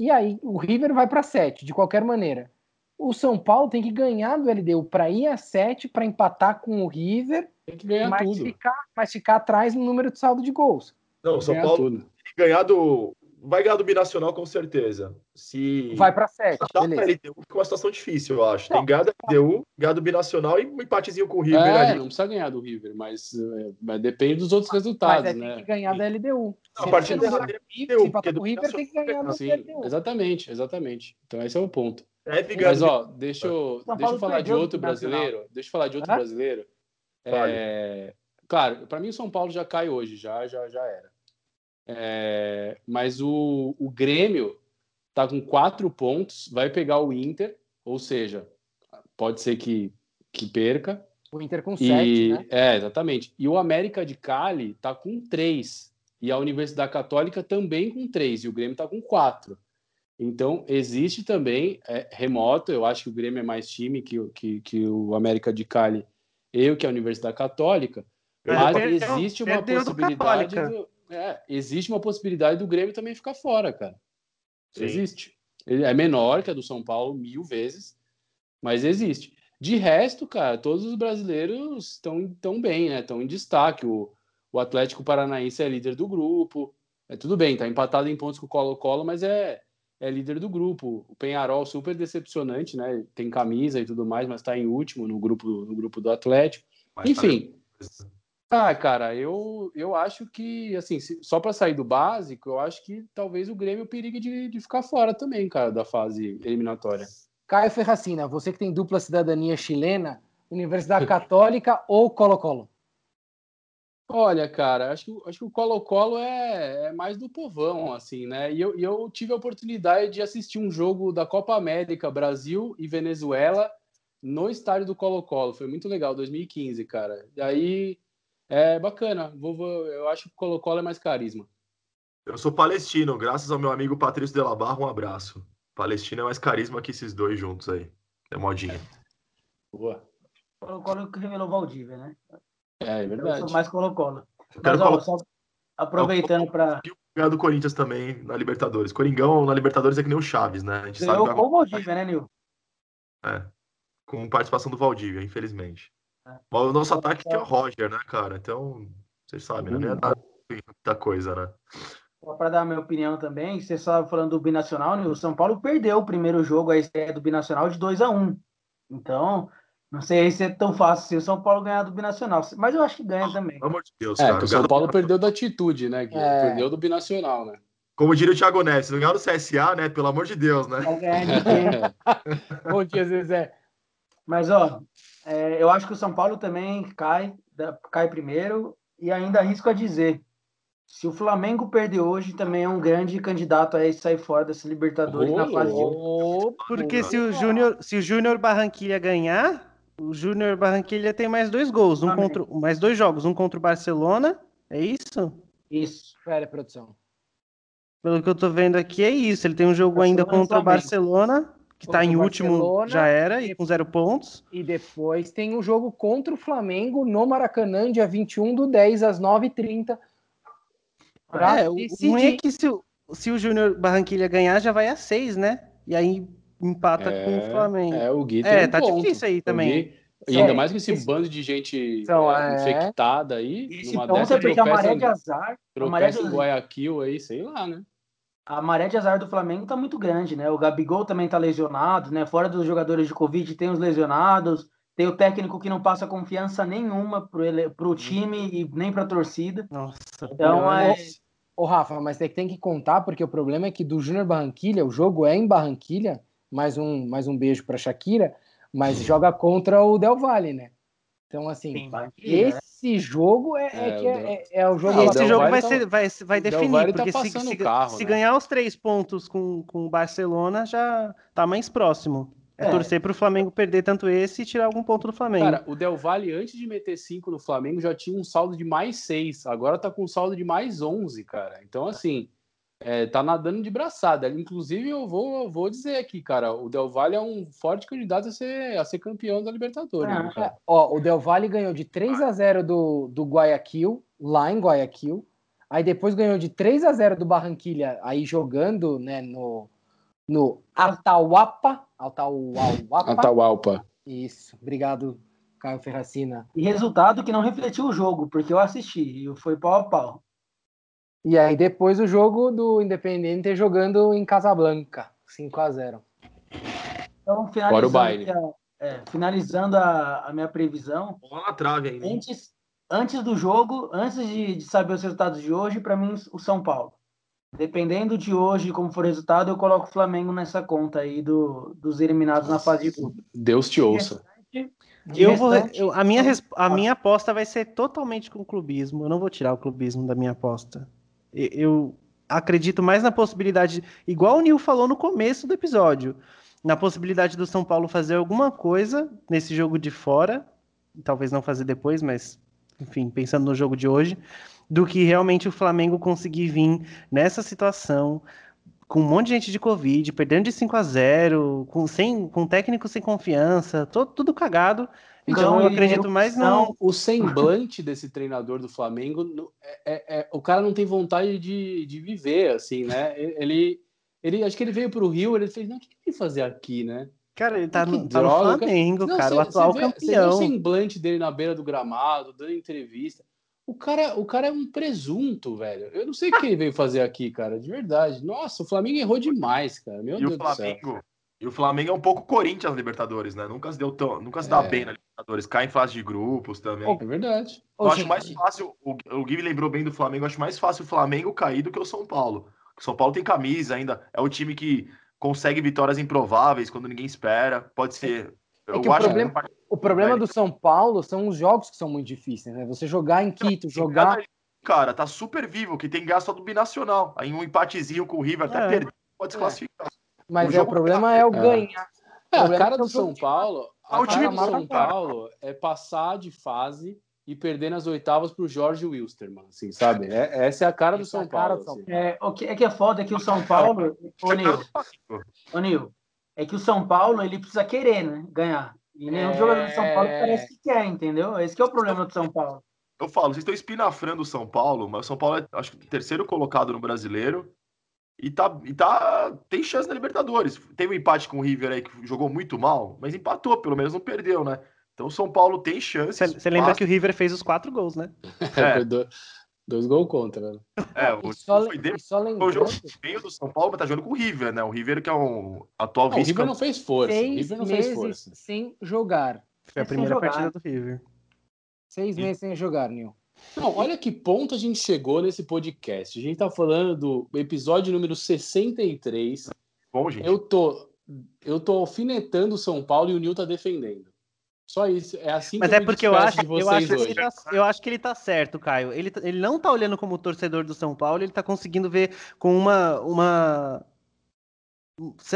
E aí o River vai para 7, de qualquer maneira. O São Paulo tem que ganhar do LDU para ir a 7, para empatar com o River, Tem que ganhar mas tudo. ficar, mas ficar atrás no número de saldo de gols. Não, o São ganhar Paulo tudo. tem que ganhar do. Vai ganhar do Binacional com certeza. Se. Vai para 7, Tá pra beleza. LDU fica uma situação difícil, eu acho. Não. Tem da LDU, ganhar do Binacional e um empatezinho com o River É, ali. não precisa ganhar do River, mas, é, mas depende dos outros Mas resultados, aí tem né? que ganhar da LDU. Não, a partir empatar da com o River, LDU, se empatar porque com o do River, tem que ganhar do Sim, LDU. exatamente, exatamente. Então esse é o ponto. Ganhar Mas do- ó, deixa eu, deixa eu falar de outro brasileiro. Deixa eu falar de outro brasileiro. É, claro, para mim o São Paulo já cai hoje, já, já, já era. É, mas o, o Grêmio tá com quatro pontos, vai pegar o Inter, ou seja, pode ser que, que perca. O Inter com E, 7, né? É, exatamente. E o América de Cali tá com três. E a Universidade Católica também com três. E o Grêmio tá com quatro. Então, existe também, é, remoto, eu acho que o Grêmio é mais time que, o- que, que o América de Cali e que a Universidade Católica. Eu Mas perdeu- existe uma perdeu do possibilidade Católica. do, é, existe uma possibilidade do Grêmio também ficar fora, cara. Sim. Existe. É menor que a do São Paulo mil vezes, mas existe. De resto, cara, todos os brasileiros estão tão bem, né? Estão em destaque. O, o Atlético Paranaense é líder do grupo. É tudo bem, tá empatado em pontos com o Colo-Colo, mas é, é líder do grupo. O Penharol super decepcionante, né? Tem camisa e tudo mais, mas tá em último no grupo no grupo do Atlético. Mas tá Enfim, ah, cara, eu, eu acho que, assim, se- só para sair do básico, eu acho que talvez o Grêmio perigue de, de ficar fora também, cara, da fase eliminatória. Caio Ferracina, você que tem dupla cidadania chilena, Universidade Católica ou Colo-Colo? Olha, cara, acho que, acho que o Colo-Colo é, é mais do povão, assim, né? E eu, e eu tive a oportunidade de assistir um jogo da Copa América, Brasil e Venezuela, no estádio do Colo-Colo. Foi muito legal, 2015, cara. E aí, é bacana. Vou, vou- eu acho que o Colo-Colo é mais carisma. Eu sou palestino, graças ao meu amigo Patrício de la Barra, um abraço. Palestino é mais carisma que esses dois juntos aí. É modinha. Boa. Colo-Colo que revelou Valdívia, né? É, é Eu verdade. sou mais Colo-Colo. Mas, ó, só aproveitando para Ganhar do Corinthians também na Libertadores. Coringão na Libertadores é que nem o Chaves, né? A gente sabe ganhou vai- com o Valdívia, né, Nil? É, com participação do Valdívia, infelizmente. É. Mas O nosso ataque que é o Roger, né, cara? Então, vocês sabem, né? Não é nada muita coisa, né? Só para dar a minha opinião também, você estava falando do Binacional, né? o São Paulo perdeu o primeiro jogo, a estreia do Binacional, de 2 a 1 Então, não sei se é tão fácil se o São Paulo ganhar do Binacional, mas eu acho que ganha também. Pelo amor de Deus, É, cara. o São Galo- Paulo perdeu da atitude, né? É. Perdeu do binacional, né? Como diria o Thiago Neves, se não ganhar do CSA, né? Pelo amor de Deus, né? Quem? Bom dia, Zezé. Mas, ó, é, eu acho que o São Paulo também cai, da- cai primeiro, e ainda arrisco a dizer, se o Flamengo perder hoje, também é um grande candidato a sair fora dessa Libertadores Ô, na fase de louco. Porque se o Júnior, se o Júnior Barranquilha ganhar, o Júnior Barranquilha tem mais dois gols, um Amém. contra, mais dois jogos, um contra o Barcelona, é isso? isso. Pera, produção. Pelo que eu tô vendo aqui é isso. Ele tem um jogo ainda Barcelona e contra o Flamengo. Barcelona, que tá Contra em último, já era e com zero pontos. E depois tem o jogo contra o Flamengo no Maracanã, dia 21 do 10 às 9h30. Pra É, o ruim é que se, o- se o Júnior Barranquilha ganhar, já vai a seis, né? E aí empata com o Flamengo. É, o Gui tem É, um tá ponto. difícil aí também. E ainda É, mais com esse esse- bando de gente Então, é, é. infectada aí. Esse numa ponto dessa é porque a maré de azar, a maré tropeça de, em Guayaquil aí, sei lá, né? A maré de azar do Flamengo tá muito grande, né? O Gabigol também tá lesionado, né? Fora dos jogadores de Covid, tem os lesionados, tem o técnico que não passa confiança nenhuma pro, ele, pro time e nem pra torcida. Nossa. Então, é, Ô, Rafa, mas tem, tem que contar, porque o problema é que do Júnior Barranquilha, o jogo é em Barranquilha, mais um, mais um beijo pra Shakira, mas joga contra o Del Valle, né? Então, assim, Sim, Barranquilla, né? Esse jogo é, é É, que o é, é- é o jogo Ah, o Esse Del jogo vai, tá- ser, vai, vai o definir, tá porque se, passando se, o carro, se né? ganhar os três pontos com, com o Barcelona, já tá mais próximo. É, É. torcer pro Flamengo perder tanto esse e tirar algum ponto do Flamengo. Cara, o Del Valle, antes de meter 5 no Flamengo, já tinha um saldo de mais 6. Agora tá com um saldo de mais 11, cara. Então, assim, é, tá nadando de braçada. Inclusive, eu vou, eu vou dizer aqui, cara, o Del Valle é um forte candidato a ser, a ser campeão da Libertadores. Ah, né, cara? Ó, o Del Valle ganhou de 3 a 0 do, do Guayaquil, lá em Guayaquil. Aí depois ganhou de 3 a 0 do Barranquilha, aí jogando né, no, no Atahualpa. Atahualpa. Atahualpa. Isso, obrigado, Caio Ferracina. E resultado que não refletiu o jogo, porque eu assisti e foi pau a pau. E aí depois o jogo do Independente jogando em Casablanca, 5 a 0 Então, Fora o finalizando, baile. a, é, finalizando a, a minha previsão, Bola na trave ainda. hein? antes, antes do jogo, antes de, de saber os resultados de hoje, para mim, o São Paulo. Dependendo de hoje, como for o resultado, eu coloco o Flamengo nessa conta aí do, dos eliminados na fase de grupo. Deus te ouça. De Eu vou, eu- a, minha, a minha aposta vai ser totalmente com o clubismo. Eu não vou tirar o clubismo da minha aposta. Eu acredito mais na possibilidade, igual o Nil falou no começo do episódio, na possibilidade do São Paulo fazer alguma coisa nesse jogo de fora, talvez não fazer depois, mas enfim, pensando no jogo de hoje, do que realmente o Flamengo conseguir vir nessa situação com um monte de gente de Covid, perdendo de 5 a 0 com, sem, com técnico sem confiança, to- tudo cagado. Então, Então, eu acredito mais no. O semblante desse treinador do Flamengo é, é- é- o cara não tem vontade de, de viver, assim, né? Ele, ele acho que ele veio para o Rio, ele fez, não, o que ele veio fazer aqui, né? Cara, ele tá, Que no, tá no Flamengo, Não, cara, cê- o atual vê- campeão. o semblante dele na beira do gramado, dando entrevista. O cara, o cara é um presunto, velho. Eu não sei o que ele veio fazer aqui, cara, de verdade. Nossa, o Flamengo errou demais, cara. Meu E Deus o do céu. Flamengo. E o Flamengo é um pouco Corinthians na Libertadores, né? Nunca se deu tão, nunca se dá É. bem na Libertadores. Cai em fase de grupos também. É verdade. eu Ô, acho gente, mais fácil. O, o Gui lembrou bem do Flamengo. Eu acho mais fácil o Flamengo cair do que o São Paulo. O São Paulo tem camisa ainda. É um time que consegue vitórias improváveis quando ninguém espera. Pode ser. É que o problema- O problema do São Paulo são os jogos que são muito difíceis, né? Você jogar em Quito, jogar. Cara, tá super vivo, que tem gasto do binacional. Aí um empatezinho com o River até É. perder, pode se classificar. Mas o é, o jogo problema é o É. ganhar. É, a problema cara é que é do o São Paulo, a o cara time do São Paulo. É passar de fase e perder nas oitavas pro Jorge Wilstermann, assim, sabe? É- essa é a cara do Essa é São cara Paulo. do São assim. É, o que, é que é foda é que o São Paulo, ô Nil, ô Nil, é que o São Paulo ele precisa querer, né, ganhar. E nenhum É. jogador de São Paulo parece que quer, entendeu? Esse que é o problema do São Paulo. Eu falo, vocês estão espinafrando o São Paulo, mas o São Paulo é, acho que, o terceiro colocado no brasileiro. E tá, e tá. Tem chance na Libertadores. Teve um empate com o River aí que jogou muito mal, mas empatou, pelo menos não perdeu, né? Então o São Paulo tem chance. Você lembra que o River fez os quatro gols, né? É, do- dois gols contra. né? É, o E só, foi dele. e só Foi o jogo lembrando, meio do São Paulo, mas tá jogando com o River, né? O River que é um atual Não, o River não fez força. O seis River não fez meses força. sem jogar. Foi a primeira jogar. partida do River. Seis meses sem jogar, Nil. Não, olha que ponto a gente chegou nesse podcast. A gente tá falando do episódio número 63. Bom, gente. Eu tô, eu tô alfinetando o São Paulo e o Nil tá defendendo. Só isso. É assim Mas que é porque eu acho, de eu, vocês acho que tá, eu acho que ele tá certo, Caio. Ele, tá- ele não tá olhando como torcedor do São Paulo, ele tá conseguindo ver com uma. uma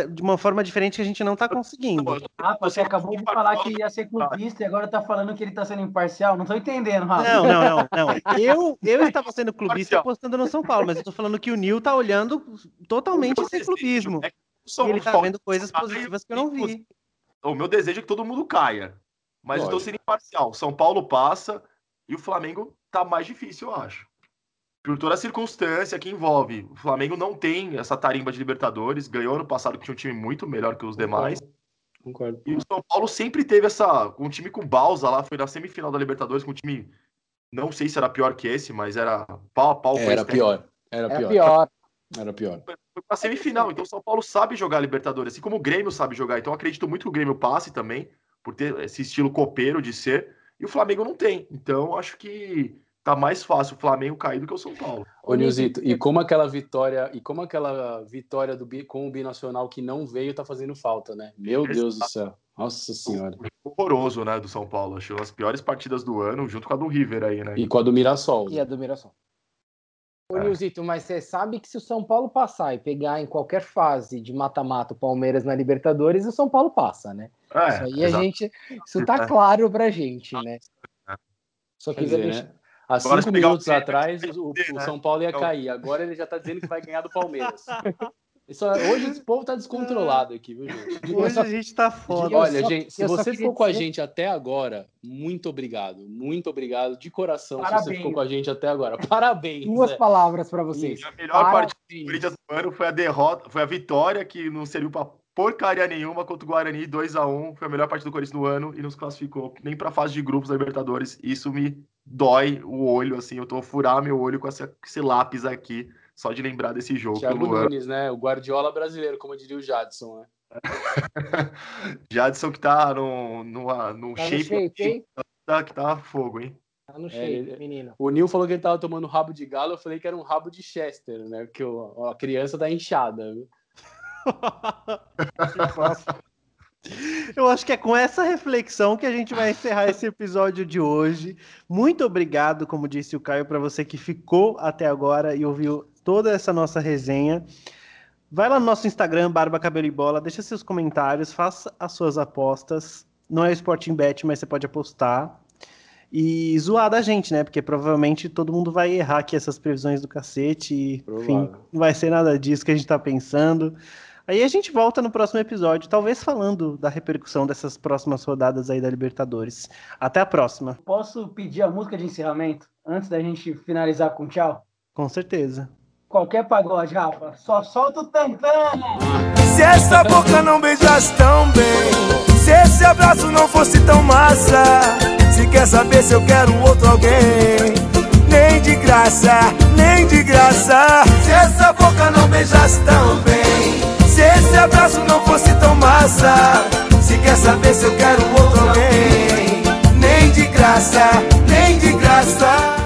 de uma forma diferente que a gente não tá conseguindo. Rafa, você acabou de falar que ia ser clubista e agora tá falando que ele tá sendo imparcial. Não tô entendendo, Rafa. Não, não, não, não. Eu, eu estava sendo clubista apostando no São Paulo, mas eu tô falando que o Nil tá olhando totalmente esse clubismo. É E ele tá vendo coisas positivas que eu não vi. O meu desejo é que todo mundo caia. Mas eu tô Lógico. sendo imparcial. São Paulo passa e o Flamengo tá mais difícil, eu acho. Por toda a circunstância que envolve. O Flamengo não tem essa tarimba de Libertadores. Ganhou ano passado que tinha um time muito melhor que os demais. Concordo. E o São Paulo sempre teve essa. Um time com Balsa lá, foi na semifinal da Libertadores, com um time. Não sei se era pior que esse, mas era pau a pau. com Era pior. Era É pior. pior. Era pior. foi pra semifinal. Então o São Paulo sabe jogar Libertadores, assim como o Grêmio sabe jogar. Então acredito muito que o Grêmio passe também, por ter esse estilo copeiro de ser. E o Flamengo não tem. Então eu acho que tá mais fácil o Flamengo cair do que o São Paulo. Ô, Nilzito, e como aquela vitória, e como aquela vitória do bi- com o binacional que não veio tá fazendo falta, né? Meu Deus do céu. Nossa senhora. Horroroso, né, do São Paulo. Acho as piores partidas do ano, junto com a do River aí, né? E com a do Mirassol. E a do Mirassol. Ô, É. Nilzito, mas você sabe que se o São Paulo passar e pegar em qualquer fase de mata-mata o Palmeiras na Libertadores, o São Paulo passa, né? É, isso aí a exato. gente. Isso tá claro pra gente, né? Só queria dizer, né? Há cinco o minutos Grêmio, atrás, o, o né? São Paulo ia Então- cair. Agora ele já tá dizendo que vai ganhar do Palmeiras. Isso, hoje esse povo tá descontrolado aqui, viu, gente? Hoje a gente tá foda. Olha, só- gente, se eu só você ficou com a dizer- gente até agora, muito obrigado. Muito obrigado, de coração, se você Parabéns. ficou com a gente até agora. Parabéns. Duas é. palavras pra vocês. E a melhor parte do Parabéns. Corinthians do ano foi a derrota, foi a vitória que não serviu pra porcaria nenhuma contra o Guarani 2 a 1 Foi a melhor parte do Corinthians do ano e nos classificou nem pra fase de grupos da Libertadores. Isso me dói o olho, assim. Eu tô a furar meu olho com esse lápis aqui, só de lembrar desse jogo. Thiago ano. Nunes, né? O Guardiola brasileiro, como diria o Jadson, né? Jadson que tá num, numa, num Tá no shape, shape, hein? tá- que tá fogo, hein? Tá no É, shape, ele- menino. O Nil falou que ele tava tomando rabo de galo, eu falei que era um rabo de Chester, né? Porque o- a criança tá inchada, viu? Eu acho que é com essa reflexão que a gente vai encerrar esse episódio de hoje. Muito obrigado, como disse o Caio, para você que ficou até agora e ouviu toda essa nossa resenha. Vai lá no nosso Instagram, Barba Cabelo e Bola, deixa seus comentários, faça as suas apostas. Não é o Sporting Bet, mas você pode apostar. E zoar da gente, né? Porque provavelmente todo mundo vai errar aqui essas previsões do cacete. E, enfim, não vai ser nada disso que a gente tá pensando. Aí a gente volta no próximo episódio, talvez falando da repercussão dessas próximas rodadas aí da Libertadores. Até a próxima, Posso pedir a música de encerramento antes da gente finalizar com tchau? com certeza. Qualquer pagode, Rafa. Só solta o tantão. Né? Se essa boca não beijasse tão bem, se esse abraço não fosse tão massa, se quer saber se eu quero outro alguém, nem de graça, nem de graça. Se essa boca não beijasse tão bem, se esse abraço não fosse tão massa, se quer saber se eu quero outro alguém, nem de graça, nem de graça.